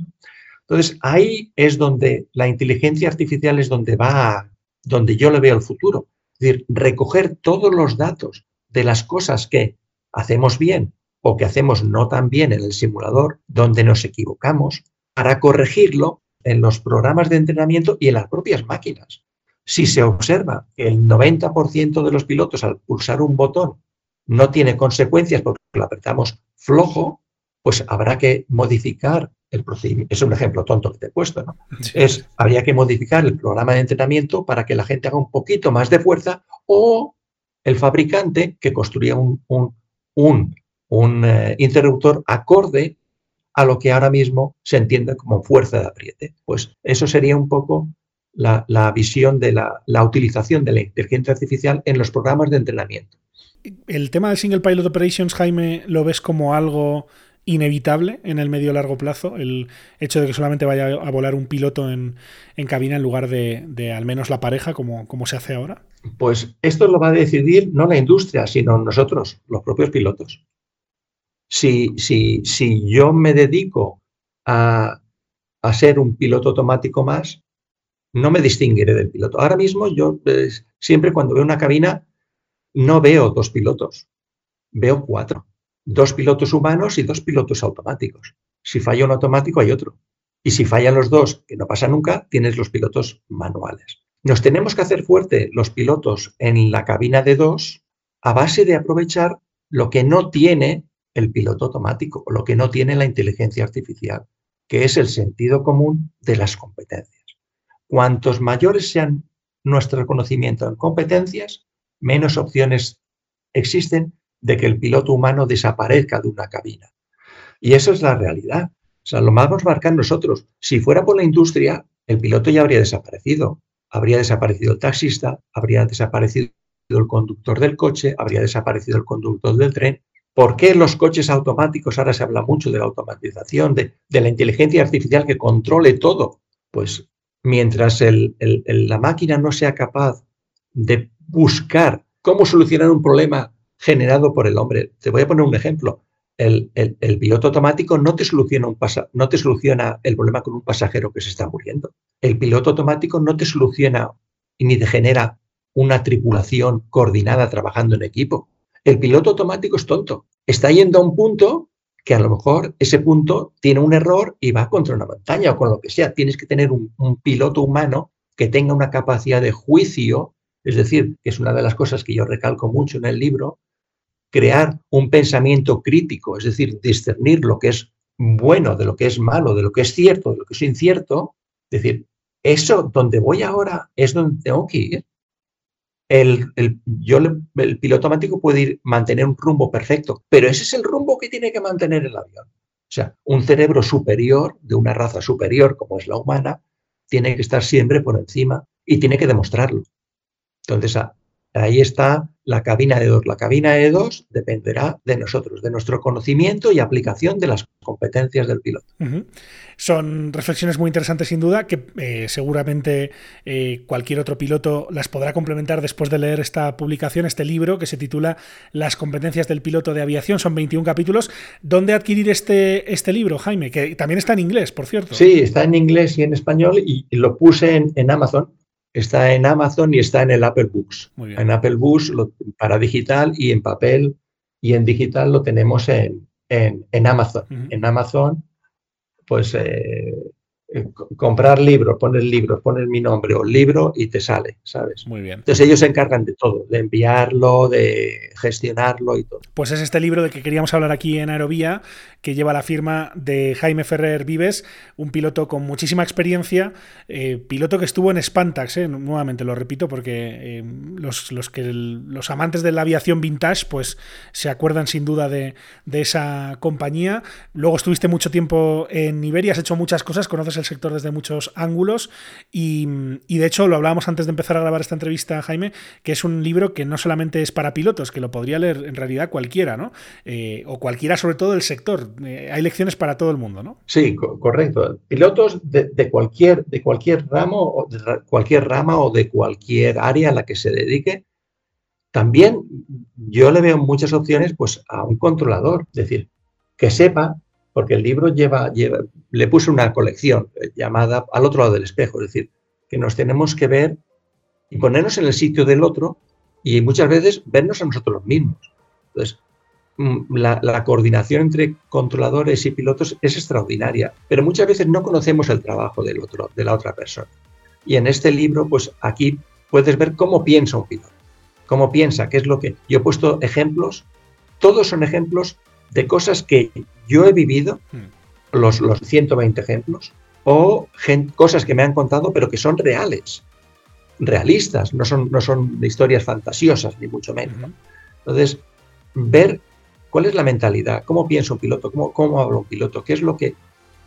Speaker 8: Entonces, ahí es donde la inteligencia artificial es donde va, donde yo le veo el futuro. Es decir, recoger todos los datos de las cosas que hacemos bien o que hacemos no tan bien en el simulador, donde nos equivocamos, para corregirlo en los programas de entrenamiento y en las propias máquinas. Si se observa que el 90% de los pilotos al pulsar un botón no tiene consecuencias porque lo apretamos flojo, pues habrá que modificar el procedimiento. Es un ejemplo tonto que te he puesto, ¿no? Es, habría que modificar el programa de entrenamiento para que la gente haga un poquito más de fuerza o el fabricante que construya un, un, eh, interruptor acorde a lo que ahora mismo se entiende como fuerza de apriete. Pues eso sería un poco la, visión de la, la, utilización de la inteligencia artificial en los programas de entrenamiento.
Speaker 1: ¿El tema de Single Pilot Operations, Jaime, lo ves como algo inevitable en el medio largo plazo? El hecho de que solamente vaya a volar un piloto en, cabina en lugar de, al menos la pareja, como, como se hace ahora?
Speaker 8: Pues esto lo va a decidir no la industria, sino nosotros, los propios pilotos. Si, si, si yo me dedico a, a ser un piloto automático más, no me distinguiré del piloto. Ahora mismo yo pues, siempre cuando veo una cabina no veo dos pilotos, veo cuatro. Dos pilotos humanos y dos pilotos automáticos. Si falla un automático hay otro. Y si fallan los dos, que no pasa nunca, tienes los pilotos manuales. Nos tenemos que hacer fuerte los pilotos en la cabina de dos a base de aprovechar lo que no tiene el piloto automático lo que no tiene la inteligencia artificial, que es el sentido común de las competencias. Cuantos mayores sean nuestro conocimiento en competencias, menos opciones existen de que el piloto humano desaparezca de una cabina. Y eso es la realidad. O sea, lo vamos a marcar nosotros. Si fuera por la industria, el piloto ya habría desaparecido. Habría desaparecido el taxista, habría desaparecido el conductor del coche, habría desaparecido el conductor del tren. ¿Por qué los coches automáticos? Ahora se habla mucho de la automatización, de, la inteligencia artificial que controle todo. Pues mientras la máquina no sea capaz de buscar cómo solucionar un problema generado por el hombre. Te voy a poner un ejemplo. El, piloto automático no te, soluciona un no te soluciona el problema con un pasajero que se está muriendo. El piloto automático no te soluciona ni te genera una tripulación coordinada trabajando en equipo. El piloto automático es tonto. Está yendo a un punto que a lo mejor ese punto tiene un error y va contra una montaña o con lo que sea. Tienes que tener un, piloto humano que tenga una capacidad de juicio, es decir, que es una de las cosas que yo recalco mucho en el libro, crear un pensamiento crítico, es decir, discernir lo que es bueno de lo que es malo, de lo que es cierto, de lo que es incierto, es decir, eso donde voy ahora es donde tengo que ir el, yo, el piloto automático puede ir, mantener un rumbo perfecto, pero ese es el rumbo que tiene que mantener el avión. O sea, un cerebro superior, de una raza superior como es la humana, tiene que estar siempre por encima y tiene que demostrarlo. Entonces, ahí está la cabina de dos. La cabina de dos dependerá de nosotros, de nuestro conocimiento y aplicación de las competencias del piloto.
Speaker 1: Son reflexiones muy interesantes sin duda que eh, seguramente eh, cualquier otro piloto las podrá complementar después de leer esta publicación, este libro que se titula Las competencias del piloto de aviación. Son 21 capítulos. ¿Dónde adquirir este, este libro, Jaime? Que también está en inglés, por cierto.
Speaker 8: Sí, está en inglés y en español y, lo puse en Amazon está en Amazon y está en el Apple Books. En Apple Books para digital y en papel y en digital lo tenemos en, en, Amazon. En Amazon, pues eh, eh, comprar libros, poner libros, poner mi nombre o libro y te sale, ¿sabes?
Speaker 1: Muy bien.
Speaker 8: Entonces ellos se encargan de todo, de enviarlo, de gestionarlo y todo.
Speaker 1: Pues es este libro de que queríamos hablar aquí en Aerovía, que lleva la firma de Jaime Ferrer Vives, un piloto con muchísima experiencia, eh, piloto que estuvo en Spantax, eh, nuevamente lo repito porque los, que los amantes de la aviación vintage pues se acuerdan sin duda de, de esa compañía. Luego estuviste mucho tiempo en Iberia, has hecho muchas cosas, conoces el sector desde muchos ángulos y, de hecho lo hablábamos antes de empezar a grabar esta entrevista, Jaime, que es un libro que no solamente es para pilotos, que lo podría leer en realidad cualquiera, ¿no? Eh, o cualquiera sobre todo del sector. Eh, hay lecciones para todo el mundo, ¿no?
Speaker 8: Sí, correcto. Pilotos de, cualquier, de cualquier ramo, cualquier rama o de cualquier área a la que se dedique, también yo le veo muchas opciones pues, a un controlador, es decir, que sepa porque el libro lleva, le puse una colección eh, llamada Al otro lado del espejo, es decir, que nos tenemos que ver y ponernos en el sitio del otro y muchas veces vernos a nosotros mismos. Entonces, mm, la, coordinación entre controladores y pilotos es extraordinaria, pero muchas veces no conocemos el trabajo del otro, de la otra persona. Y en este libro, pues aquí puedes ver cómo piensa un piloto, cómo piensa, qué es lo que... Yo he puesto ejemplos, todos son ejemplos de cosas que yo he vivido,
Speaker 1: Mm.
Speaker 8: los, los 120 ejemplos, o cosas que me han contado, pero que son reales, realistas, no son, no son historias fantasiosas, ni mucho menos. Entonces, ver cuál es la mentalidad, cómo piensa un piloto, cómo, cómo habla un piloto, qué es lo que,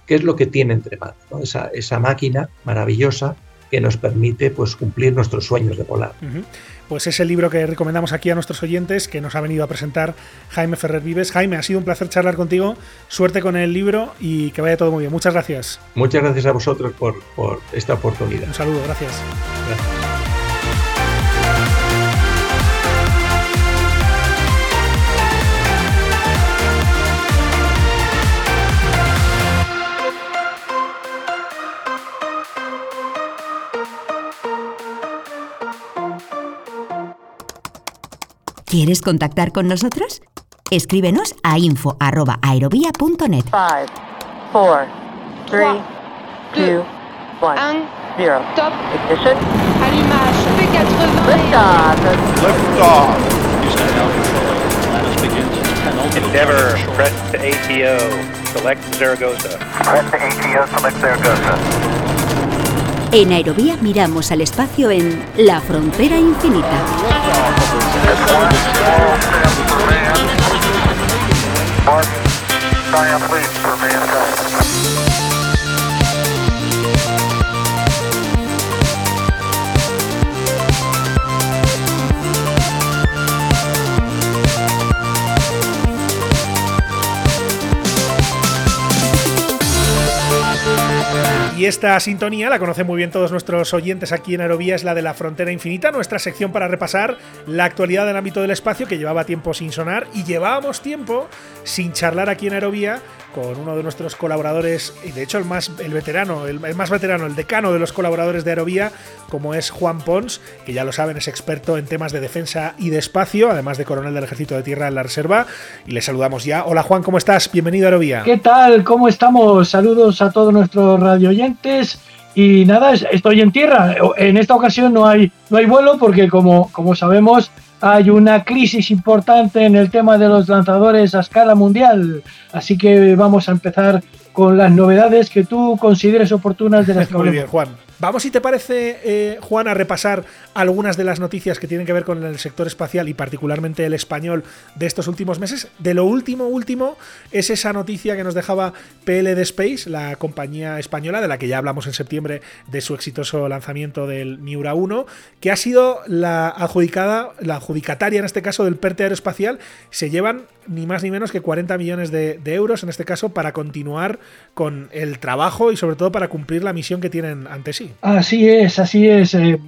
Speaker 8: qué es lo que tiene entre manos, ¿no? esa, esa máquina maravillosa que nos permite pues, cumplir nuestros sueños de volar.
Speaker 1: Pues es el libro que recomendamos aquí a nuestros oyentes que nos ha venido a presentar Jaime Ferrer Vives. Jaime, ha sido un placer charlar contigo. Suerte con el libro y que vaya todo muy bien. Muchas gracias.
Speaker 8: Muchas gracias a vosotros por, por esta oportunidad.
Speaker 1: Un saludo, gracias.
Speaker 8: Gracias.
Speaker 6: ¿Quieres contactar con nosotros? Escríbenos a info.aerobia.net.
Speaker 9: Five, four, three, two, one,
Speaker 10: Un
Speaker 9: zero.
Speaker 10: top
Speaker 9: Ignition.
Speaker 10: allumage P80
Speaker 9: Liftoff.
Speaker 11: Endeavor, press to ATO, select Zaragoza.
Speaker 9: Press the ATO, select Zaragoza.
Speaker 6: En Aerovía miramos al espacio en La Frontera Infinita.
Speaker 1: Y esta sintonía la conocen muy bien todos nuestros oyentes aquí en Aerovía, es la de la Frontera Infinita, nuestra sección para repasar la actualidad del ámbito del espacio que llevaba tiempo sin sonar y llevábamos tiempo sin charlar aquí en Aerovía con uno de nuestros colaboradores, y de hecho el más el veterano, el, más veterano, el decano de los colaboradores de Aerovía, como es Juan Pons, que ya lo saben, es experto en temas de defensa y de espacio, además de coronel del Ejército de Tierra en la Reserva, y le saludamos ya. Hola Juan, ¿cómo estás? Bienvenido a Aerovía.
Speaker 12: ¿Qué tal? ¿Cómo estamos? Saludos a todos nuestros radioyentes. Y nada, es- estoy en tierra. En esta ocasión no hay, no hay vuelo porque como, como sabemos hay una crisis importante en el tema de los lanzadores a escala mundial. Así que vamos a empezar con las novedades que tú consideres oportunas de las que
Speaker 1: Muy bien, Juan. Vamos, si te parece, eh, Juan, a repasar algunas de las noticias que tienen que ver con el sector espacial y particularmente el español de estos últimos meses. De lo último, último, es esa noticia que nos dejaba PLD Space, la compañía española de la que ya hablamos en septiembre de su exitoso lanzamiento del Miura 1, que ha sido la adjudicada, la adjudicataria en este caso del PERTE aeroespacial. Se llevan ni más ni menos que 40 millones de, euros en este caso para continuar con el trabajo y sobre todo para cumplir la misión que tienen ante sí.
Speaker 12: Así es, así es. eh,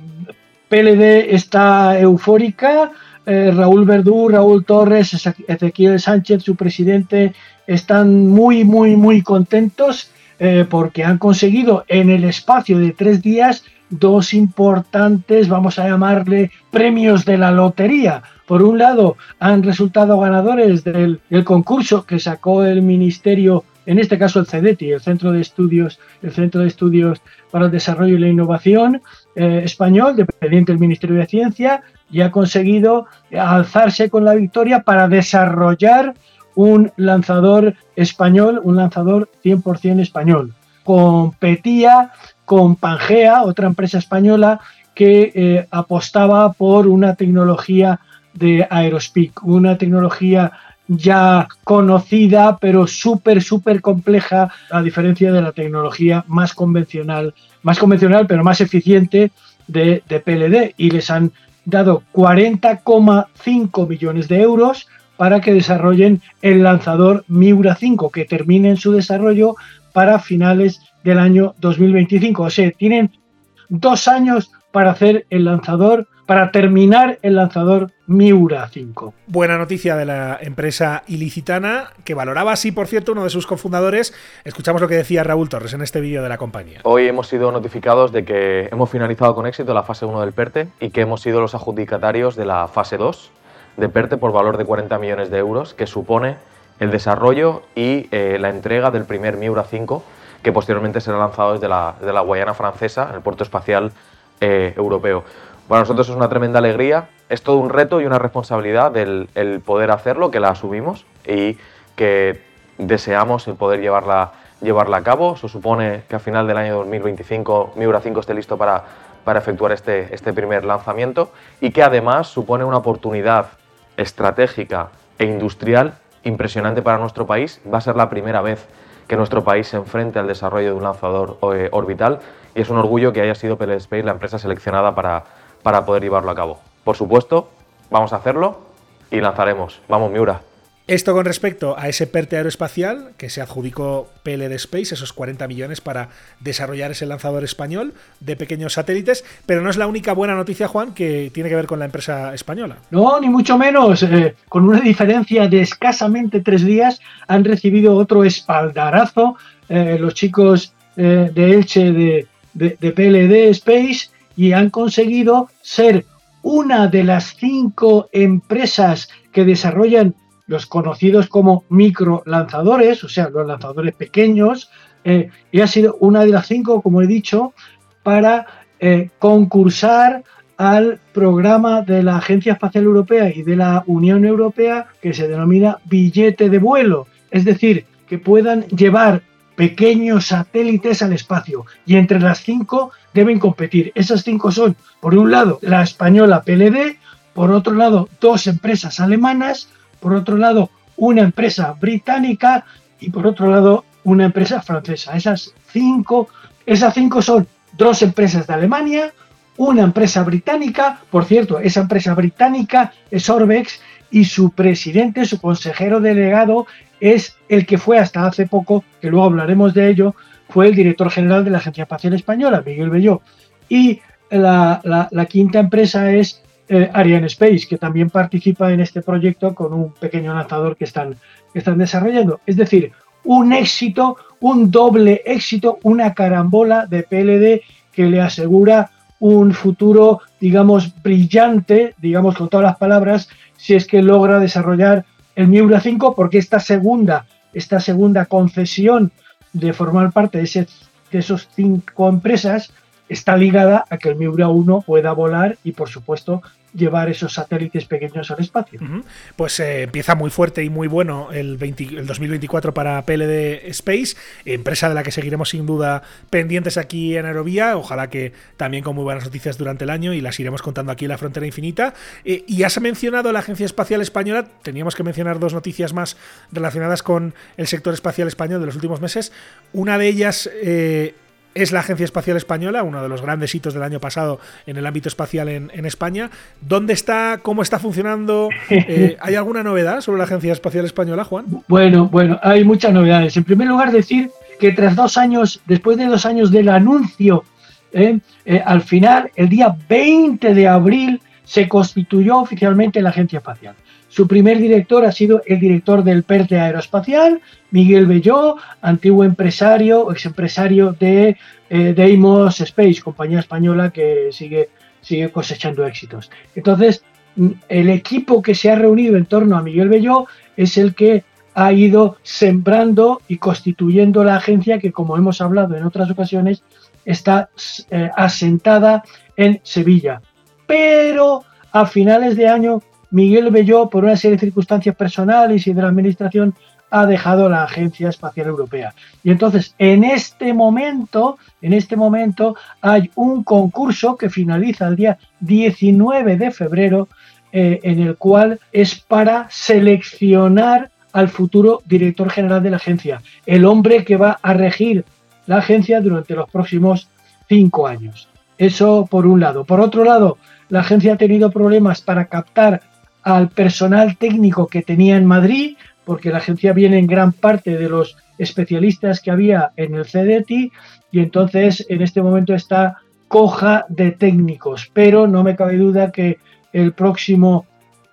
Speaker 12: PLD está eufórica. eh, Raúl Verdú, Raúl Torres, Eze- Ezequiel Sánchez, su presidente, están muy, muy, muy contentos eh, porque han conseguido en el espacio de tres días dos importantes, vamos a llamarle, premios de la lotería. Por un lado, han resultado ganadores del, concurso que sacó el Ministerio, en este caso el CEDETI, el Centro de Estudios, el Centro de Estudios para el Desarrollo y la Innovación eh, español, dependiente del Ministerio de Ciencia, y ha conseguido alzarse con la victoria para desarrollar un lanzador español, un lanzador 100% español. Competía con Pangea, otra empresa española que eh, apostaba por una tecnología de Aerospeak, una tecnología ya conocida, pero súper, súper compleja, a diferencia de la tecnología más convencional, más convencional, pero más eficiente de, de PLD. Y les han dado 40,5 millones de euros para que desarrollen el lanzador Miura 5, que termine en su desarrollo para finales del año 2025. O sea, tienen dos años para hacer el lanzador, para terminar el lanzador Miura 5.
Speaker 1: Buena noticia de la empresa ilicitana, que valoraba así, por cierto, uno de sus cofundadores. Escuchamos lo que decía Raúl Torres en este vídeo de la compañía.
Speaker 13: Hoy hemos sido notificados de que hemos finalizado con éxito la fase 1 del PERTE y que hemos sido los adjudicatarios de la fase 2 de PERTE por valor de 40 millones de euros, que supone el desarrollo y eh, la entrega del primer Miura 5, que posteriormente será lanzado desde la, desde la Guayana francesa, en el puerto espacial eh, europeo. Para nosotros es una tremenda alegría, es todo un reto y una responsabilidad el poder hacerlo, que la asumimos y que deseamos el poder llevarla, llevarla a cabo. Eso supone que a final del año 2025 Miura 5 esté listo para, para efectuar este, este primer lanzamiento y que además supone una oportunidad estratégica e industrial impresionante para nuestro país. Va a ser la primera vez que nuestro país se enfrente al desarrollo de un lanzador eh, orbital y es un orgullo que haya sido Space la empresa seleccionada para, para poder llevarlo a cabo. Por supuesto, vamos a hacerlo y lanzaremos. Vamos, Miura.
Speaker 1: Esto con respecto a ese PERTE aeroespacial que se adjudicó PLD Space, esos 40 millones para desarrollar ese lanzador español de pequeños satélites, pero no es la única buena noticia, Juan, que tiene que ver con la empresa española.
Speaker 12: No, ni mucho menos. Eh, con una diferencia de escasamente tres días, han recibido otro espaldarazo eh, los chicos eh, de Elche de, de PLD Space y han conseguido ser una de las cinco empresas que desarrollan los conocidos como micro lanzadores, o sea, los lanzadores pequeños, eh, y ha sido una de las cinco, como he dicho, para eh, concursar al programa de la Agencia Espacial Europea y de la Unión Europea que se denomina billete de vuelo, es decir, que puedan llevar pequeños satélites al espacio y entre las cinco deben competir. Esas cinco son, por un lado, la española PLD, por otro lado, dos empresas alemanas, por otro lado una empresa británica y por otro lado una empresa francesa. Esas cinco, esas cinco son dos empresas de Alemania, una empresa británica, por cierto, esa empresa británica es Orbex y su presidente, su consejero delegado es el que fue hasta hace poco, que luego hablaremos de ello, fue el director general de la Agencia Espacial Española, Miguel Belló. Y la, la quinta empresa es eh, Ariane Space, que también participa en este proyecto con un pequeño lanzador que están, están desarrollando. Es decir, un éxito, un doble éxito, una carambola de PLD que le asegura un futuro, digamos, brillante, digamos con todas las palabras, si es que logra desarrollar el Miura 5, porque esta segunda, esta segunda concesión de formar parte de, ese, de esos cinco empresas está ligada a que el Miura 1 pueda volar y, por supuesto, llevar esos satélites pequeños al espacio.
Speaker 1: Pues eh, empieza muy fuerte y muy bueno el, 2024 para PLD Space, empresa de la que seguiremos sin duda pendientes aquí en Aerovía, ojalá que también con muy buenas noticias durante el año y las iremos contando aquí en la frontera infinita. Eh, y has mencionado la Agencia Espacial Española, teníamos que mencionar dos noticias más relacionadas con el sector espacial español de los últimos meses. Una de ellas... Eh, es la Agencia Espacial Española, uno de los grandes hitos del año pasado en el ámbito espacial en, España. ¿Dónde está? ¿Cómo está funcionando? Eh, ¿Hay alguna novedad sobre la Agencia Espacial Española, Juan?
Speaker 12: Bueno, bueno, hay muchas novedades. En primer lugar, decir que tras dos años, después de dos años del anuncio, eh, eh, al final, el día 20 de abril, se constituyó oficialmente la Agencia Espacial. Su primer director ha sido el director del PERTE Aeroespacial, Miguel Belló, antiguo empresario, ex empresario de eh, Deimos Space, compañía española que sigue, cosechando éxitos. Entonces, mm, el equipo que se ha reunido en torno a Miguel Belló es el que ha ido sembrando y constituyendo la agencia que, como hemos hablado en otras ocasiones, está eh, asentada en Sevilla. Pero a finales de año Miguel Belló, por una serie de circunstancias personales y de la administración, ha dejado la Agencia Espacial Europea. Y entonces, en este momento, en este momento, hay un concurso que finaliza el día 19 de febrero, eh, en el cual es para seleccionar al futuro director general de la agencia, el hombre que va a regir la agencia durante los próximos cinco años. Eso por un lado. Por otro lado, la agencia ha tenido problemas para captar al personal técnico que tenía en Madrid, porque la agencia viene en gran parte de los especialistas que había en el CDT y entonces en este momento está coja de técnicos, pero no me cabe duda que el próximo,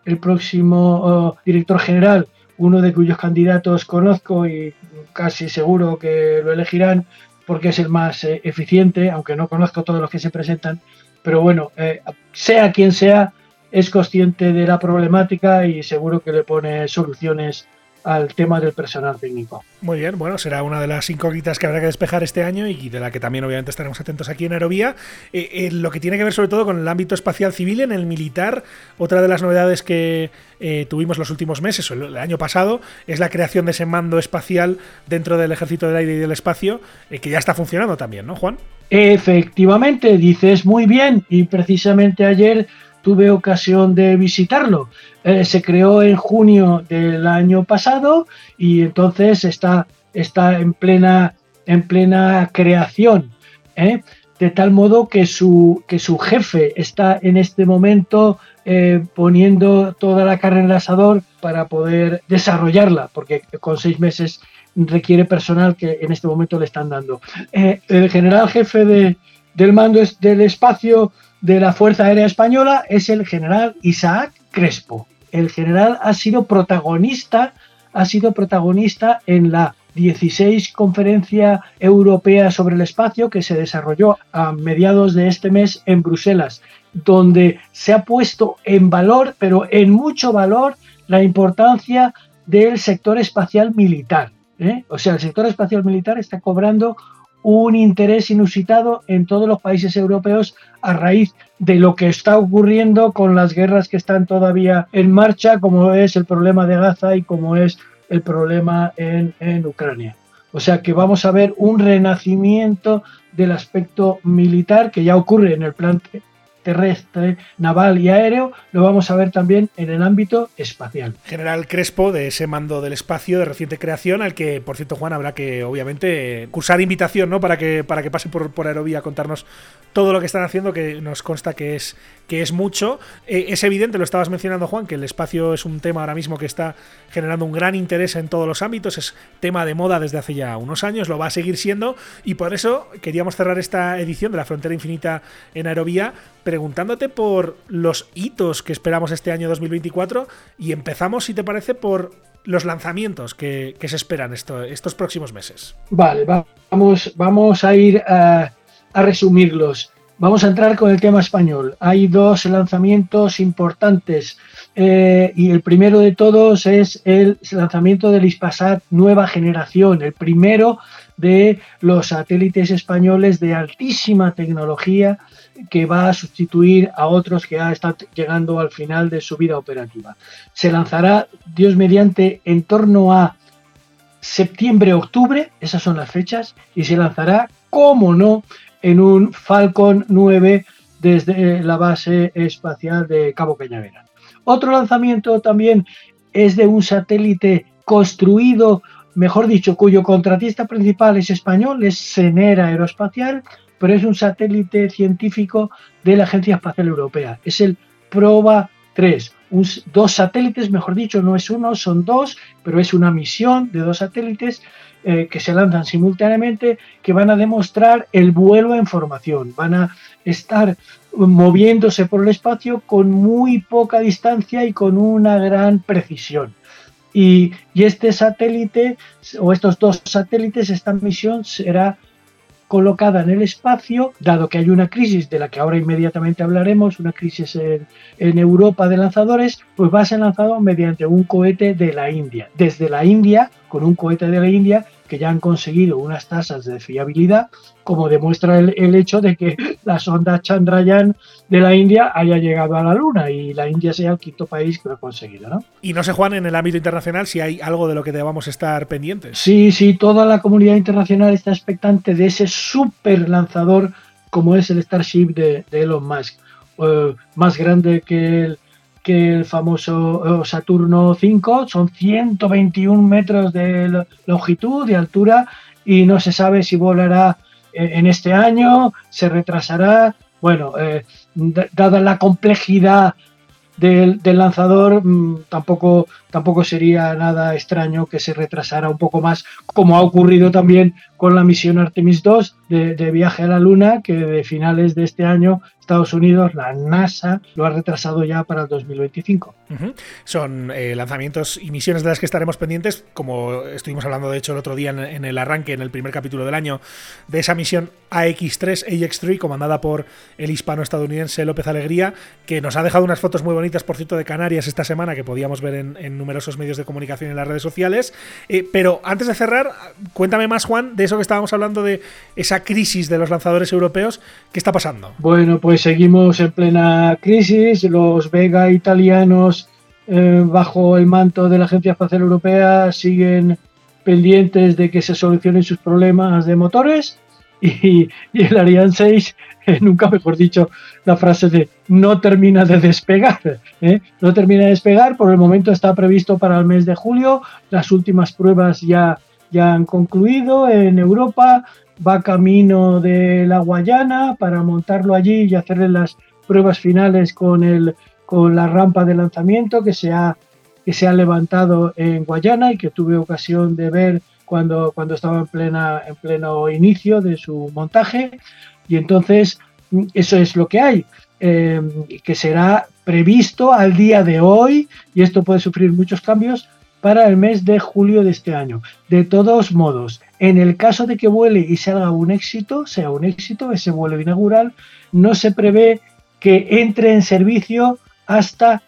Speaker 12: el próximo oh, director general, uno de cuyos candidatos conozco y casi seguro que lo elegirán porque es el más eh, eficiente, aunque no conozco todos los que se presentan, pero bueno, eh, sea quien sea, es consciente de la problemática y seguro que le pone soluciones al tema del personal técnico.
Speaker 1: Muy bien, bueno, será una de las incógnitas que habrá que despejar este año y de la que también obviamente estaremos atentos aquí en Aerovía. Eh, eh, lo que tiene que ver sobre todo con el ámbito espacial civil, en el militar, otra de las novedades que eh, tuvimos los últimos meses o el año pasado es la creación de ese mando espacial dentro del ejército del aire y del espacio, que ya está funcionando también, ¿no, Juan?
Speaker 12: Efectivamente, dices muy bien y precisamente ayer tuve ocasión de visitarlo. Eh, se creó en junio del año pasado y entonces está, está en, plena, en plena creación. ¿eh? De tal modo que su, que su jefe está en este momento eh, poniendo toda la carne en el asador para poder desarrollarla, porque con seis meses requiere personal que en este momento le están dando. el general jefe de, del mando del espacio de la Fuerza Aérea Española es el general Isaac Crespo. El general ha sido protagonista, ha sido protagonista en la 16 Conferencia Europea sobre el Espacio que se desarrolló a mediados de este mes en Bruselas, donde se ha puesto en valor, pero en mucho valor, la importancia del sector espacial militar. ¿eh? O sea, el sector espacial militar está cobrando un interés inusitado en todos los países europeos a raíz de lo que está ocurriendo con las guerras que están todavía en marcha, como es el problema de Gaza y como es el problema en, en Ucrania. O sea que vamos a ver un renacimiento del aspecto militar que ya ocurre en el plan terrestre, naval y aéreo, lo vamos a ver también en el ámbito espacial.
Speaker 1: General Crespo, de ese mando del espacio de reciente creación, al que, por cierto, Juan, habrá que, obviamente, cursar invitación, ¿no? Para que, para que pase por, por Aerovía a contarnos todo lo que están haciendo, que nos consta que es, que es mucho. Eh, es evidente, lo estabas mencionando, Juan, que el espacio es un tema ahora mismo que está generando un gran interés en todos los ámbitos, es tema de moda desde hace ya unos años, lo va a seguir siendo, y por eso queríamos cerrar esta edición de la Frontera Infinita en Aerovía preguntándote por los hitos que esperamos este año 2024 y empezamos, si te parece, por los lanzamientos que, se esperan estos próximos meses.
Speaker 12: Vale, vamos, vamos a ir a, resumirlos. Vamos a entrar con el tema español. Hay dos lanzamientos importantes eh, y el primero de todos es el lanzamiento del Ispasat nueva generación, el primero de los satélites españoles de altísima tecnología que va a sustituir a otros que ya están llegando al final de su vida operativa. Se lanzará, Dios mediante, en torno a septiembre-octubre, esas son las fechas, y se lanzará, como no, en un Falcon 9 desde la base espacial de Cabo Cañaveral. Otro lanzamiento también es de un satélite construido, mejor dicho, cuyo contratista principal es español, es Senera Aeroespacial, pero es un satélite científico de la Agencia Espacial Europea. Es el Proba 3. dos satélites, mejor dicho, no es uno, son dos, pero es una misión de dos satélites eh, que se lanzan simultáneamente que van a demostrar el vuelo en formación. Van a estar moviéndose por el espacio con muy poca distancia y con una gran precisión. y este satélite, o estos dos satélites, esta misión será colocada en el espacio, dado que hay una crisis de la que ahora inmediatamente hablaremos, una crisis en, Europa de lanzadores, pues va a ser lanzado mediante un cohete de la India. Desde la India, con un cohete de la India, que ya han conseguido unas tasas de fiabilidad, como demuestra el, hecho de que la sonda Chandrayaan de la India haya llegado a la Luna y la India sea el quinto país que lo ha conseguido. ¿no?
Speaker 1: Y no sé, Juan, en el ámbito internacional si hay algo de lo que debamos estar pendientes.
Speaker 12: Sí, sí, toda la comunidad internacional está expectante de ese super lanzador como es el Starship de, Elon Musk, eh, más grande que el que el famoso eh, Saturno 5, son 121 metros de longitud, de altura, y no se sabe si volará eh, en este año, se retrasará. Bueno, eh, dada la complejidad del, lanzador, mm, tampoco, tampoco sería nada extraño que se retrasara un poco más, como ha ocurrido también con la misión Artemis 2 de, de viaje a la Luna, que de finales de este año Estados Unidos, la NASA, lo ha retrasado ya para el 2025.
Speaker 1: Son eh, lanzamientos y misiones de las que estaremos pendientes, como estuvimos hablando de hecho el otro día en, el arranque, en el primer capítulo del año, de esa misión AX3, AX3, comandada por el hispano-estadounidense López Alegría, que nos ha dejado unas fotos muy bonitas, por cierto, de Canarias esta semana, que podíamos ver en, numerosos medios de comunicación y en las redes sociales. Eh, pero antes de cerrar, cuéntame más, Juan, de eso que estábamos hablando de esa crisis de los lanzadores europeos. ¿Qué está pasando?
Speaker 12: Bueno, pues seguimos en plena crisis. Los Vega italianos, eh, bajo el manto de la Agencia Espacial Europea, siguen pendientes de que se solucionen sus problemas de motores y, el Ariane 6, eh, nunca mejor dicho, la frase de no termina de despegar. ¿eh? No termina de despegar, por el momento está previsto para el mes de julio, las últimas pruebas ya, ya han concluido en Europa, va camino de la Guayana para montarlo allí y hacerle las pruebas finales con, el, con la rampa de lanzamiento que se, ha, que se ha levantado en Guayana y que tuve ocasión de ver cuando, cuando estaba en, plena, en pleno inicio de su montaje. Y entonces eso es lo que hay, eh, que será previsto al día de hoy, y esto puede sufrir muchos cambios, para el mes de julio de este año. De todos modos, en el caso de que vuele y salga un éxito, sea un éxito, ese vuelo inaugural, no se prevé que entre en servicio hasta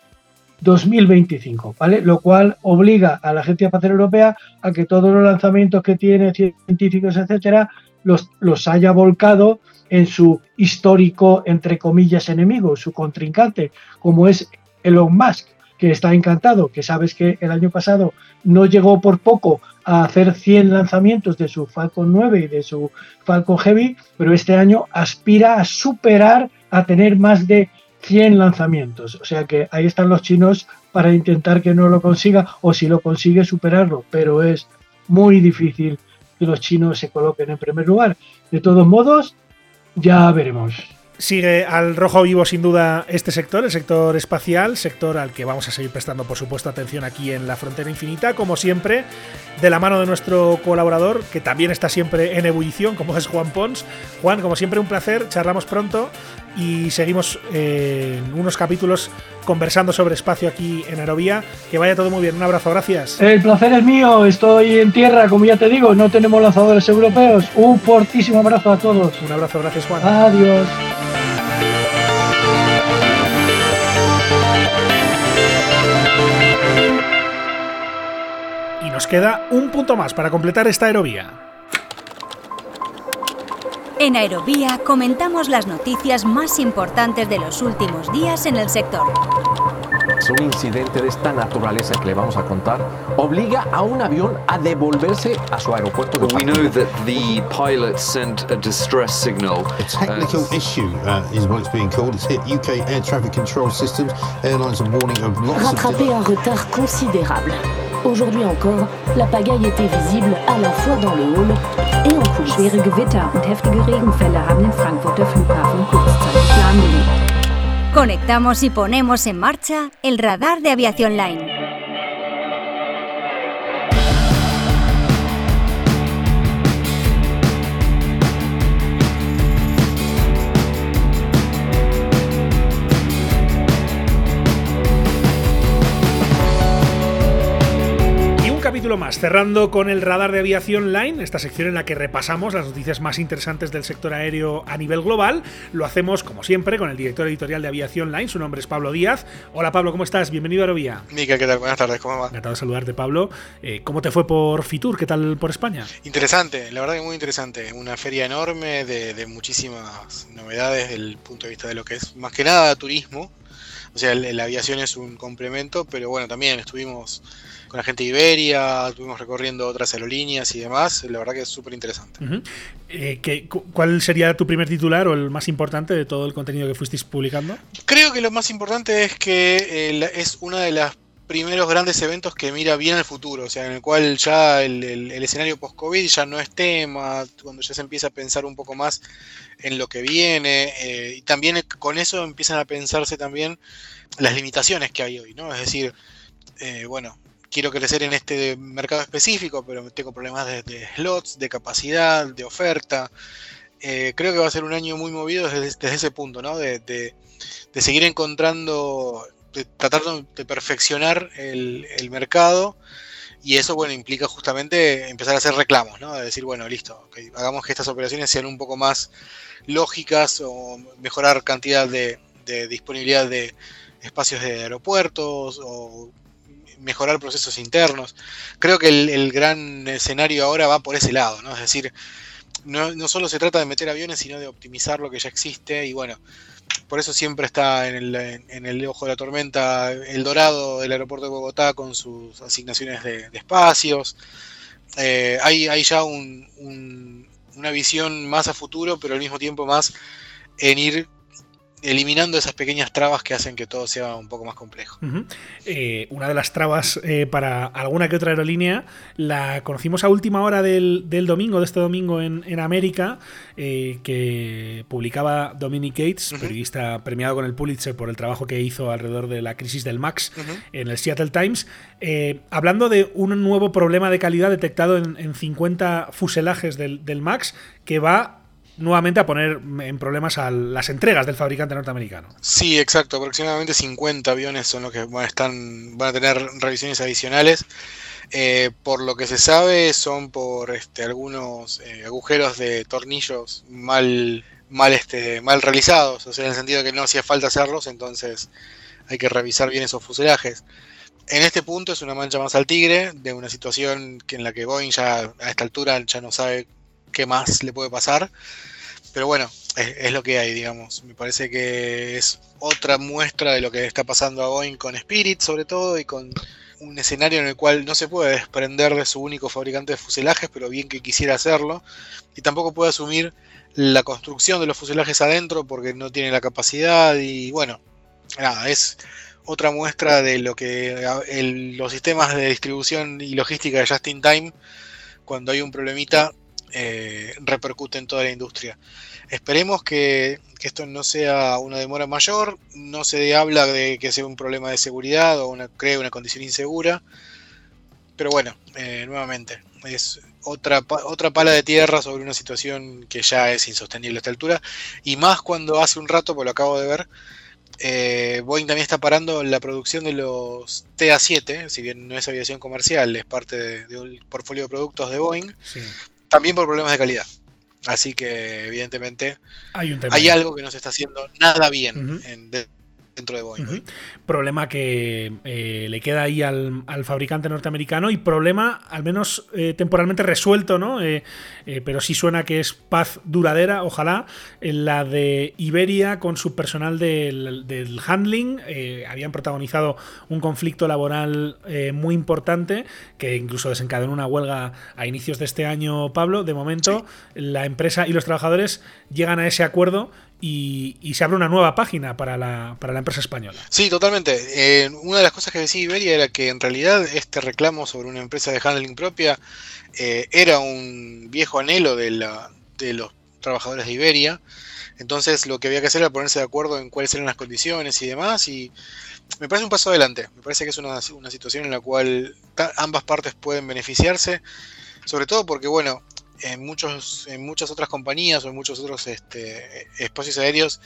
Speaker 12: 2025, ¿vale? Lo cual obliga a la Agencia Espacial Europea a que todos los lanzamientos que tiene científicos, etcétera, los, los haya volcado en su histórico, entre comillas, enemigo, su contrincante, como es Elon Musk, que está encantado, que sabes que el año pasado no llegó por poco a hacer 100 lanzamientos de su Falcon 9 y de su Falcon Heavy, pero este año aspira a superar, a tener más de 100 lanzamientos. O sea que ahí están los chinos para intentar que no lo consiga o si lo consigue superarlo, pero es muy difícil que los chinos se coloquen en primer lugar. De todos modos, ya veremos.
Speaker 1: Sigue al rojo vivo sin duda este sector, el sector espacial, sector al que vamos a seguir prestando por supuesto atención aquí en la frontera infinita, como siempre, de la mano de nuestro colaborador, que también está siempre en ebullición, como es Juan Pons. Juan, como siempre, un placer, charlamos pronto y seguimos eh, en unos capítulos conversando sobre espacio aquí en Aerovía. Que vaya todo muy bien, un abrazo, gracias.
Speaker 12: El placer es mío, estoy en tierra, como ya te digo, no tenemos lanzadores europeos. Un fortísimo abrazo a todos.
Speaker 1: Un abrazo, gracias Juan.
Speaker 12: Adiós.
Speaker 1: Nos queda un punto más para completar esta aerovía.
Speaker 6: En Aerovía comentamos las noticias más importantes de los últimos días en el sector.
Speaker 14: Un incidente de esta naturaleza que le vamos a contar obliga a un avión a devolverse a su aeropuerto de
Speaker 15: We know that the pilot sent a distress signal.
Speaker 16: A technical issue uh, is what it's being called. It's hit UK air traffic control systems. Airlines are warning of lots
Speaker 17: Rattraper un retard considérable. Aujourd'hui encore, la pagaille était visible à la fois dans le hall et en coulisses.
Speaker 18: Schwere Gewitter und heftige Regenfälle haben den Frankfurter Flughafen kurzzeitig lahmgelegt.
Speaker 6: Conectamos y ponemos en marcha el radar de aviación line.
Speaker 1: Capítulo más, cerrando con el radar de aviación line, esta sección en la que repasamos las noticias más interesantes del sector aéreo a nivel global. Lo hacemos, como siempre, con el director editorial de Aviación Line, su nombre es Pablo Díaz. Hola Pablo, ¿cómo estás? Bienvenido a Aerovía.
Speaker 19: Mica, ¿qué tal? Buenas tardes, ¿cómo va?
Speaker 1: Encantado de saludarte, Pablo. Eh, ¿Cómo te fue por Fitur? ¿Qué tal por España?
Speaker 19: Interesante, la verdad que muy interesante. Una feria enorme de, de muchísimas novedades desde el punto de vista de lo que es más que nada turismo. O sea, la aviación es un complemento, pero bueno, también estuvimos con la gente de Iberia, estuvimos recorriendo otras aerolíneas y demás. La verdad que es súper interesante.
Speaker 1: Eh, ¿qué- cu- ¿Cuál sería tu primer titular o el más importante de todo el contenido que fuisteis publicando?
Speaker 19: Creo que lo más importante es que eh, es uno de los primeros grandes eventos que mira bien al futuro, o sea, en el cual ya el, escenario post-COVID ya no es tema, cuando ya se empieza a pensar un poco más en lo que viene, eh, y también con eso empiezan a pensarse también las limitaciones que hay hoy, ¿no? Es decir, eh, bueno, quiero crecer en este mercado específico, pero tengo problemas de, slots, de capacidad, de oferta. Eh, creo que va a ser un año muy movido desde, ese punto, ¿no? De seguir encontrando, de tratar de, perfeccionar el, mercado. Y eso, bueno, implica justamente empezar a hacer reclamos, ¿no? De decir, bueno, listo, hagamos que estas operaciones sean un poco más lógicas o mejorar cantidad de, disponibilidad de espacios de aeropuertos o mejorar procesos internos. Creo que el, gran escenario ahora va por ese lado, ¿no? Es decir, no solo se trata de meter aviones, sino de optimizar lo que ya existe y bueno, por eso siempre está en el, en el ojo de la tormenta el dorado del aeropuerto de Bogotá con sus asignaciones de, espacios. Eh, hay, hay, ya un, un, una visión más a futuro, pero al mismo tiempo más en ir eliminando esas pequeñas trabas que hacen que todo sea un poco más complejo.
Speaker 1: Uh -huh. eh, una de las trabas eh, para alguna que otra aerolínea la conocimos a última hora del, del domingo, de este domingo en, en América, eh, que publicaba Dominic Gates, uh -huh. periodista premiado con el Pulitzer por el trabajo que hizo alrededor de la crisis del MAX uh -huh. en el Seattle Times, hablando de un nuevo problema de calidad detectado en, en 50 fuselajes del, del MAX que va nuevamente a poner en problemas las entregas del fabricante norteamericano.
Speaker 19: Sí, exacto. Aproximadamente 50 aviones son los que van a, están, van a tener revisiones adicionales. Eh, por lo que se sabe, son por este, algunos eh, agujeros de tornillos mal, mal, este, mal realizados. O sea, en el sentido de que no hacía falta hacerlos, entonces hay que revisar bien esos fuselajes. En este punto es una mancha más al tigre de una situación que en la que Boeing ya a esta altura ya no sabe qué más le puede pasar. Pero bueno, es, lo que hay, digamos. Me parece que es otra muestra de lo que está pasando a Boeing con Spirit, sobre todo, y con un escenario en el cual no se puede desprender de su único fabricante de fuselajes, pero bien que quisiera hacerlo. Y tampoco puede asumir la construcción de los fuselajes adentro porque no tiene la capacidad. Y bueno, nada, es otra muestra de lo que los sistemas de distribución y logística de Just in Time, cuando hay un problemita, eh, repercute en toda la industria. Esperemos que, esto no sea una demora mayor, no se habla de que sea un problema de seguridad o una, cree una condición insegura, pero bueno, eh, nuevamente, es otra, otra pala de tierra sobre una situación que ya es insostenible a esta altura, y más cuando hace un rato, pues lo acabo de ver, eh, Boeing también está parando la producción de los TA-7, si bien no es aviación comercial, es parte de, de portfolio de productos de Boeing. Sí también por problemas de calidad. Así que, evidentemente,
Speaker 1: hay,
Speaker 19: hay algo que no se está haciendo nada bien uh -huh. en, dentro de Boeing. Uh
Speaker 1: -huh. Problema que eh, le queda ahí al, al, fabricante norteamericano y problema al menos eh, temporalmente resuelto, ¿no? Eh, pero sí suena que es paz duradera, ojalá, en la de Iberia con su personal del, del handling. habían protagonizado un conflicto laboral muy importante que incluso desencadenó una huelga a inicios de este año, Pablo. De momento, sí. la empresa y los trabajadores llegan a ese acuerdo y, y, se abre una nueva página para la, para la empresa española.
Speaker 19: Sí, totalmente. Eh, una de las cosas que decía Iberia era que en realidad este reclamo sobre una empresa de handling propia eh, era un viejo anhelo de, la, de los trabajadores de Iberia. Entonces lo que había que hacer era ponerse de acuerdo en cuáles eran las condiciones y demás. Y me parece un paso adelante. Me parece que es una, una situación en la cual ambas partes pueden beneficiarse. Sobre todo porque, bueno, en, muchos, en muchas otras compañías o en muchos otros este, espacios aéreos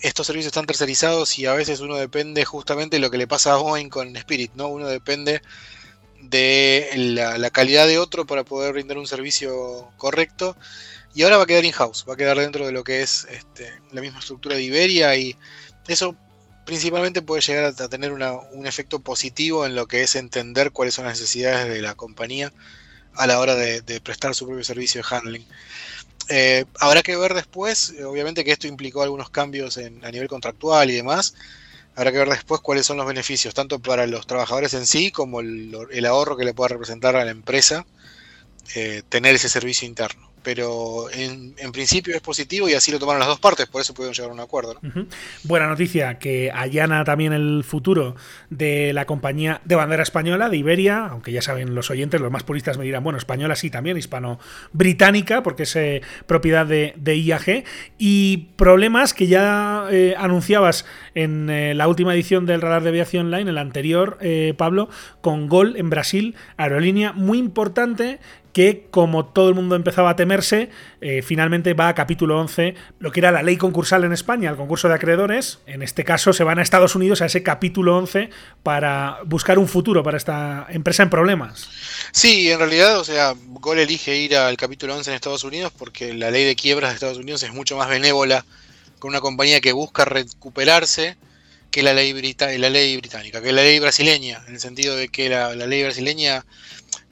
Speaker 19: estos servicios están tercerizados y a veces uno depende justamente de lo que le pasa a Boeing con Spirit, ¿no? Uno depende de la, calidad de otro para poder brindar un servicio correcto y ahora va a quedar in-house, va a quedar dentro de lo que es este, la misma estructura de Iberia y eso principalmente puede llegar a tener una, un efecto positivo en lo que es entender cuáles son las necesidades de la compañía a la hora de, prestar su propio servicio de handling. Eh, habrá que ver después, obviamente que esto implicó algunos cambios a nivel contractual y demás. Habrá que ver después cuáles son los beneficios, tanto para los trabajadores en sí como el, el ahorro que le pueda representar a la empresa eh, tener ese servicio interno pero en, en, principio es positivo y así lo tomaron las dos partes, por eso pudieron llegar a un acuerdo.
Speaker 1: Buena noticia que allana también el futuro de la compañía de bandera española, de Iberia, aunque ya saben los oyentes, los más puristas me dirán, bueno, española sí también, hispano-británica, porque es eh, propiedad de, IAG, y problemas que ya eh, anunciabas en eh, la última edición del Radar de Aviación Online, el anterior, Pablo, con Gol en Brasil, aerolínea muy importante que como todo el mundo empezaba a temerse, eh, finalmente va a capítulo 11, lo que era la ley concursal en España, el concurso de acreedores. En este caso se van a Estados Unidos a ese capítulo 11 para buscar un futuro para esta empresa en problemas.
Speaker 19: Sí, en realidad, o sea, Gol elige ir al capítulo 11 en Estados Unidos porque la ley de quiebras de Estados Unidos es mucho más benévola con una compañía que busca recuperarse que la ley, la ley británica, que la ley brasileña, en el sentido de que la ley brasileña,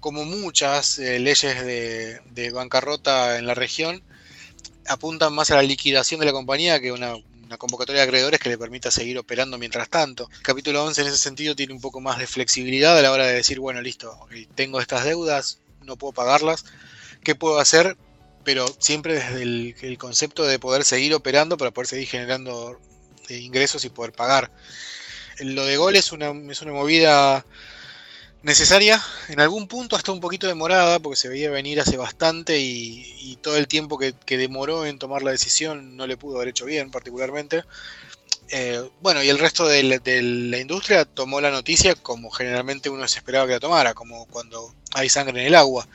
Speaker 19: como muchas eh, leyes de, bancarrota en la región, apuntan más a la liquidación de la compañía que una, una convocatoria de acreedores que le permita seguir operando mientras tanto. Capítulo 11 en ese sentido tiene un poco más de flexibilidad a la hora de decir, bueno, listo, tengo estas deudas, no puedo pagarlas, ¿qué puedo hacer? Pero siempre desde el, el concepto de poder seguir operando para poder seguir generando eh, ingresos y poder pagar. Lo de gol es una, es una movida necesaria, en algún punto hasta un poquito demorada, porque se veía venir hace bastante y, y todo el tiempo que, que demoró en tomar la decisión no le pudo haber hecho bien particularmente. Eh, bueno, y el resto de la, industria tomó la noticia como generalmente uno se esperaba que la tomara, como cuando hay sangre en el agua.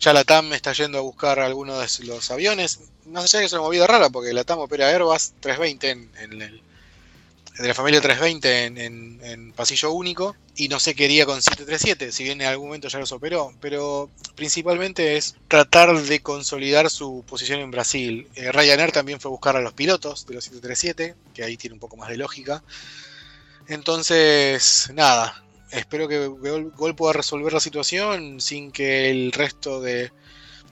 Speaker 19: Ya la TAM está yendo a buscar algunos de los aviones. Allá de que es una movida rara, porque la TAM opera Airbus 320 en, en el, de la familia 320 en, pasillo único y no se quería con 737, si bien en algún momento ya los operó, pero principalmente es tratar de consolidar su posición en Brasil. Eh, Ryanair también fue buscar a los pilotos de los 737, que ahí tiene un poco más de lógica. Entonces, nada, espero que Gol, Gol pueda resolver la situación sin que el resto de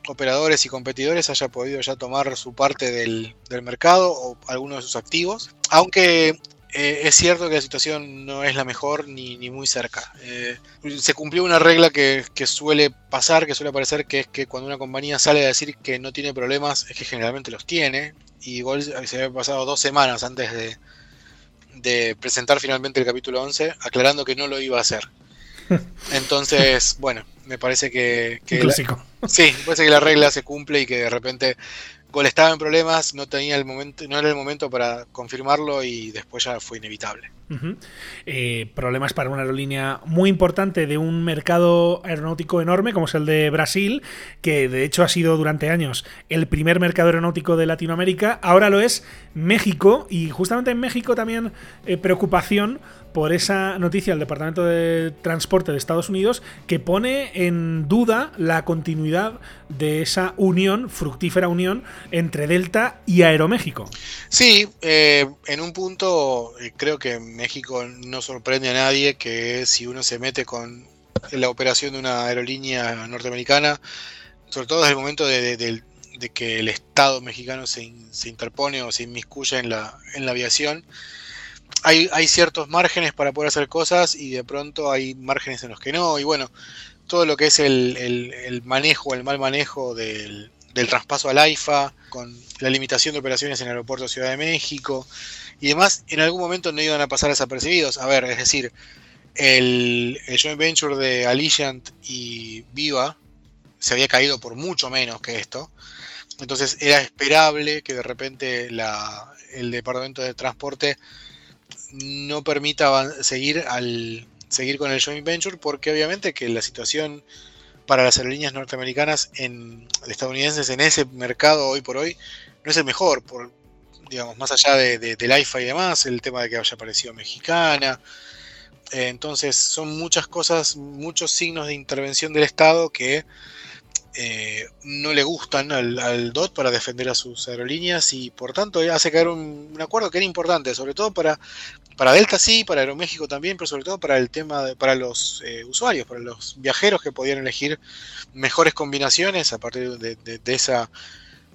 Speaker 19: operadores y competidores haya podido ya tomar su parte del, del mercado o algunos de sus activos. Aunque eh, es cierto que la situación no es la mejor ni, ni muy cerca. Eh, se cumplió una regla que, que suele pasar, que suele aparecer, que es que cuando una compañía sale a decir que no tiene problemas, es que generalmente los tiene. Y Gol se había pasado dos semanas antes de, de presentar finalmente el capítulo 11, aclarando que no lo iba a hacer. Entonces, bueno, me parece que, que sí, me parece que la regla se cumple y que de repente Gol estaba en problemas, no tenía el momento, no era el momento para confirmarlo y después ya fue inevitable.
Speaker 1: Eh, problemas para una aerolínea muy importante de un mercado aeronáutico enorme como es el de Brasil, que de hecho ha sido durante años el primer mercado aeronáutico de Latinoamérica, ahora lo es México y justamente en México también eh, preocupación por esa noticia del Departamento de Transporte de Estados Unidos que pone en duda la continuidad de esa unión, fructífera unión, entre Delta y Aeroméxico.
Speaker 19: Sí, eh, en un punto eh, creo que México no sorprende a nadie que si uno se mete con la operación de una aerolínea norteamericana, sobre todo desde el momento de que el Estado mexicano se, in- se interpone o se inmiscuye en la, en la aviación, hay, ciertos márgenes para poder hacer cosas y de pronto hay márgenes en los que no. Y bueno, todo lo que es el, manejo, el mal manejo del, traspaso al AIFA, con la limitación de operaciones en el aeropuerto de Ciudad de México y demás, en algún momento no iban a pasar desapercibidos. A ver, es decir, el, el joint venture de Allegiant y Viva se había caído por mucho menos que esto. Entonces era esperable que de repente la, el Departamento de Transporte no permita seguir al seguir con el joint venture porque obviamente que la situación para las aerolíneas norteamericanas en estadounidenses en ese mercado hoy por hoy no es el mejor por digamos más allá de, de- del IFA y demás el tema de que haya aparecido mexicana. Eh, entonces son muchas cosas muchos signos de intervención del estado que eh, no le gustan al, al DOT para defender a sus aerolíneas y por tanto hace caer un, un acuerdo que era importante, sobre todo para, para Delta sí, para Aeroméxico también, pero sobre todo para el tema de- para los eh, usuarios, para los viajeros que podían elegir mejores combinaciones a partir de, de- esa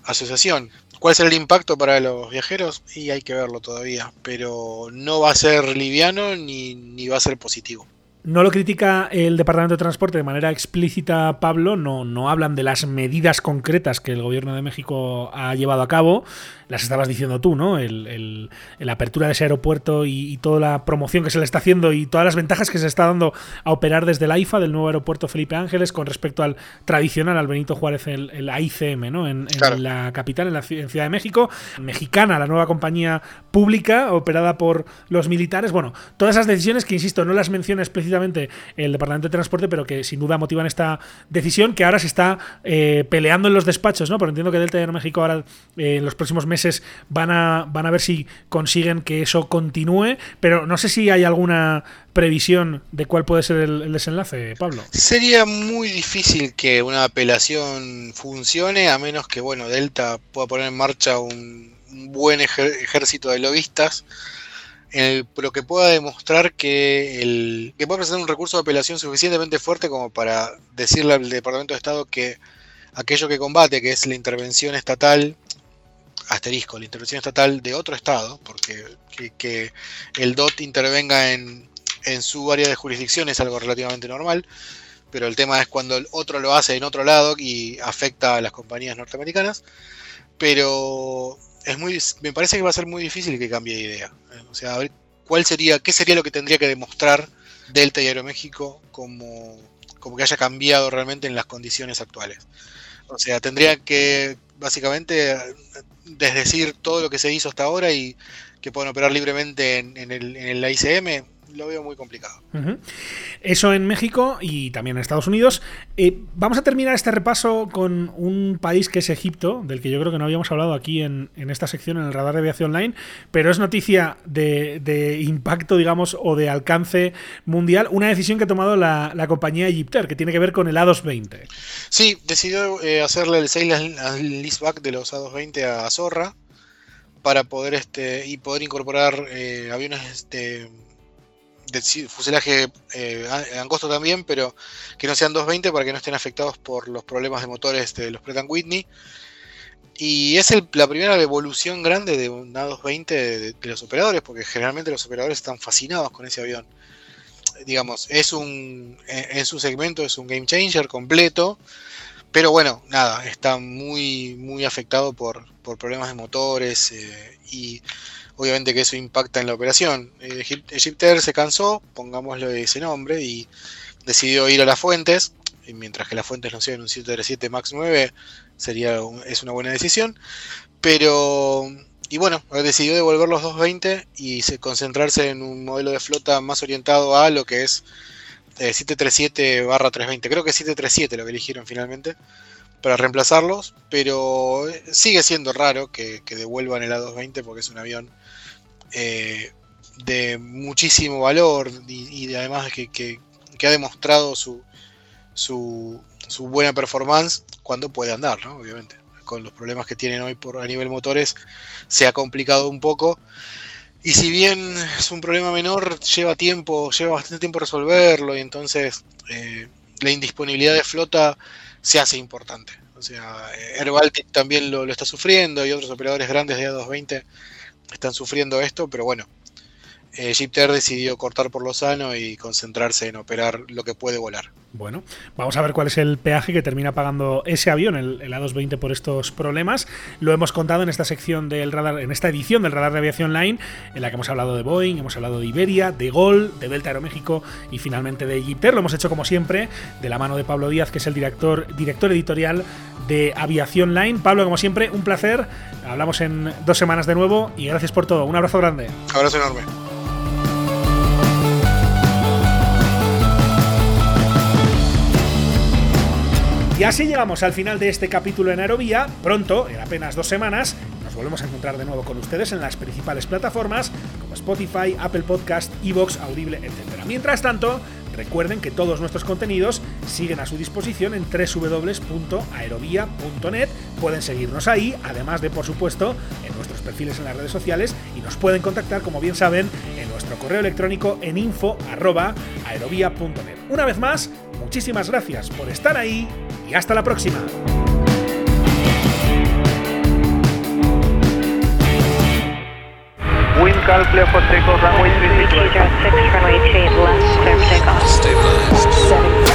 Speaker 19: asociación. ¿Cuál será el impacto para los viajeros? Y hay que verlo todavía, pero no va a ser liviano ni, ni va a ser positivo.
Speaker 1: No lo critica el Departamento de Transporte de manera explícita, Pablo. No, no hablan de las medidas concretas que el gobierno de México ha llevado a cabo. Las estabas diciendo tú, ¿no? El, el- la apertura de ese aeropuerto y, y toda la promoción que se le está haciendo y todas las ventajas que se está dando a operar desde el AIFA, del nuevo aeropuerto Felipe Ángeles, con respecto al tradicional, al Benito Juárez, el, el AICM, ¿no? En, la capital, en la en Ciudad de México. Mexicana, la nueva compañía pública operada por los militares. Bueno, todas esas decisiones que, insisto, no las menciona explícitamente el Departamento de Transporte, pero que sin duda motivan esta decisión que ahora se está eh, peleando en los despachos, ¿no? Porque entiendo que Delta y Aeroméxico ahora eh, en los próximos meses van a, van a ver si consiguen que eso continúe, pero no sé si hay alguna previsión de cuál puede ser el, desenlace, Pablo.
Speaker 19: Sería muy difícil que una apelación funcione a menos que bueno Delta pueda poner en marcha un, un buen ejército de lobistas el, que pueda demostrar que, el, que pueda presentar un recurso de apelación suficientemente fuerte como para decirle al Departamento de Estado que aquello que combate, que es la intervención estatal, asterisco, la intervención estatal de otro Estado, porque que, que el DOT intervenga en, en su área de jurisdicción es algo relativamente normal, pero el tema es cuando el otro lo hace en otro lado y afecta a las compañías norteamericanas. Pero es muy, me parece que va a ser muy difícil que cambie de idea. O sea, a ver cuál sería, qué sería lo que tendría que demostrar Delta y Aeroméxico como, como que haya cambiado realmente en las condiciones actuales. O sea, tendría que básicamente desdecir todo lo que se hizo hasta ahora y que puedan operar libremente en, en el, en el ICM lo veo muy complicado.
Speaker 1: Eso en México y también en Estados Unidos. Eh, vamos a terminar este repaso con un país que es Egipto, del que yo creo que no habíamos hablado aquí en, en esta sección, en el radar de aviación online, pero es noticia de, de impacto, digamos, o de alcance mundial. Una decisión que ha tomado la, la compañía Egypter, que tiene que ver con el A220.
Speaker 19: Sí, decidió eh, hacerle el sale al al leaseback de los A220 a Zorra para poder este y poder incorporar eh, aviones este de fuselaje eh, angosto también, pero que no sean 220 para que no estén afectados por los problemas de motores de los Pratt Whitney. Y es la primera evolución grande de un A220 de, de los operadores, porque generalmente los operadores están fascinados con ese avión. Digamos, es un en, en su segmento es un game changer completo, pero bueno, nada, está muy muy afectado por, por problemas de motores eh, y obviamente que eso impacta en la operación. Eh, Egypt- Egyptair se cansó, pongámosle ese nombre, y decidió ir a las fuentes, y mientras que las fuentes no sean un 737 MAX 9, sería es una buena decisión. Pero, y bueno, decidió devolver los 220 y se, concentrarse en un modelo de flota más orientado a lo que es eh, 737-320. Creo que es 737 lo que eligieron finalmente para reemplazarlos, pero eh, sigue siendo raro que, que devuelvan el A220 porque es un avión eh, de muchísimo valor y, y de- además que, que- que ha demostrado su, su, su buena performance cuando puede andar, ¿no? obviamente. Con los problemas que tienen hoy por, a nivel motores se ha complicado un poco. Y si bien es un problema menor, lleva tiempo, lleva bastante tiempo resolverlo y entonces eh, la indisponibilidad de flota se hace importante. O sea, eh, Air Baltic también lo, lo está sufriendo y otros operadores grandes de A220 están sufriendo esto, pero bueno, eh, decidió cortar por lo sano y concentrarse en operar lo que puede volar.
Speaker 1: Bueno, vamos a ver cuál es el peaje que termina pagando ese avión, el, el A220, por estos problemas. Lo hemos contado en esta sección del radar, en esta edición del radar de aviación line, en la que hemos hablado de Boeing, hemos hablado de Iberia, de Gol, de Delta Aeroméxico y finalmente de Egyptair. Lo hemos hecho como siempre, de la mano de Pablo Díaz, que es el director, director editorial de Aviación Line. Pablo, como siempre, un placer. Hablamos en dos semanas de nuevo y gracias por todo. Un abrazo grande.
Speaker 19: Abrazo enorme.
Speaker 1: Y así llegamos al final de este capítulo en Aerovía. Pronto, en apenas dos semanas, nos volvemos a encontrar de nuevo con ustedes en las principales plataformas como Spotify, Apple Podcast, Evox, Audible, etc. Mientras tanto, recuerden que todos nuestros contenidos siguen a su disposición en www.aerovía.net. Pueden seguirnos ahí, además de, por supuesto, en nuestros perfiles en las redes sociales y nos pueden contactar, como bien saben, en nuestro correo electrónico en info.aerovía.net. Una vez más, muchísimas gracias por estar ahí y hasta la próxima.
Speaker 11: Wind calm, clear for takeoff, runway 36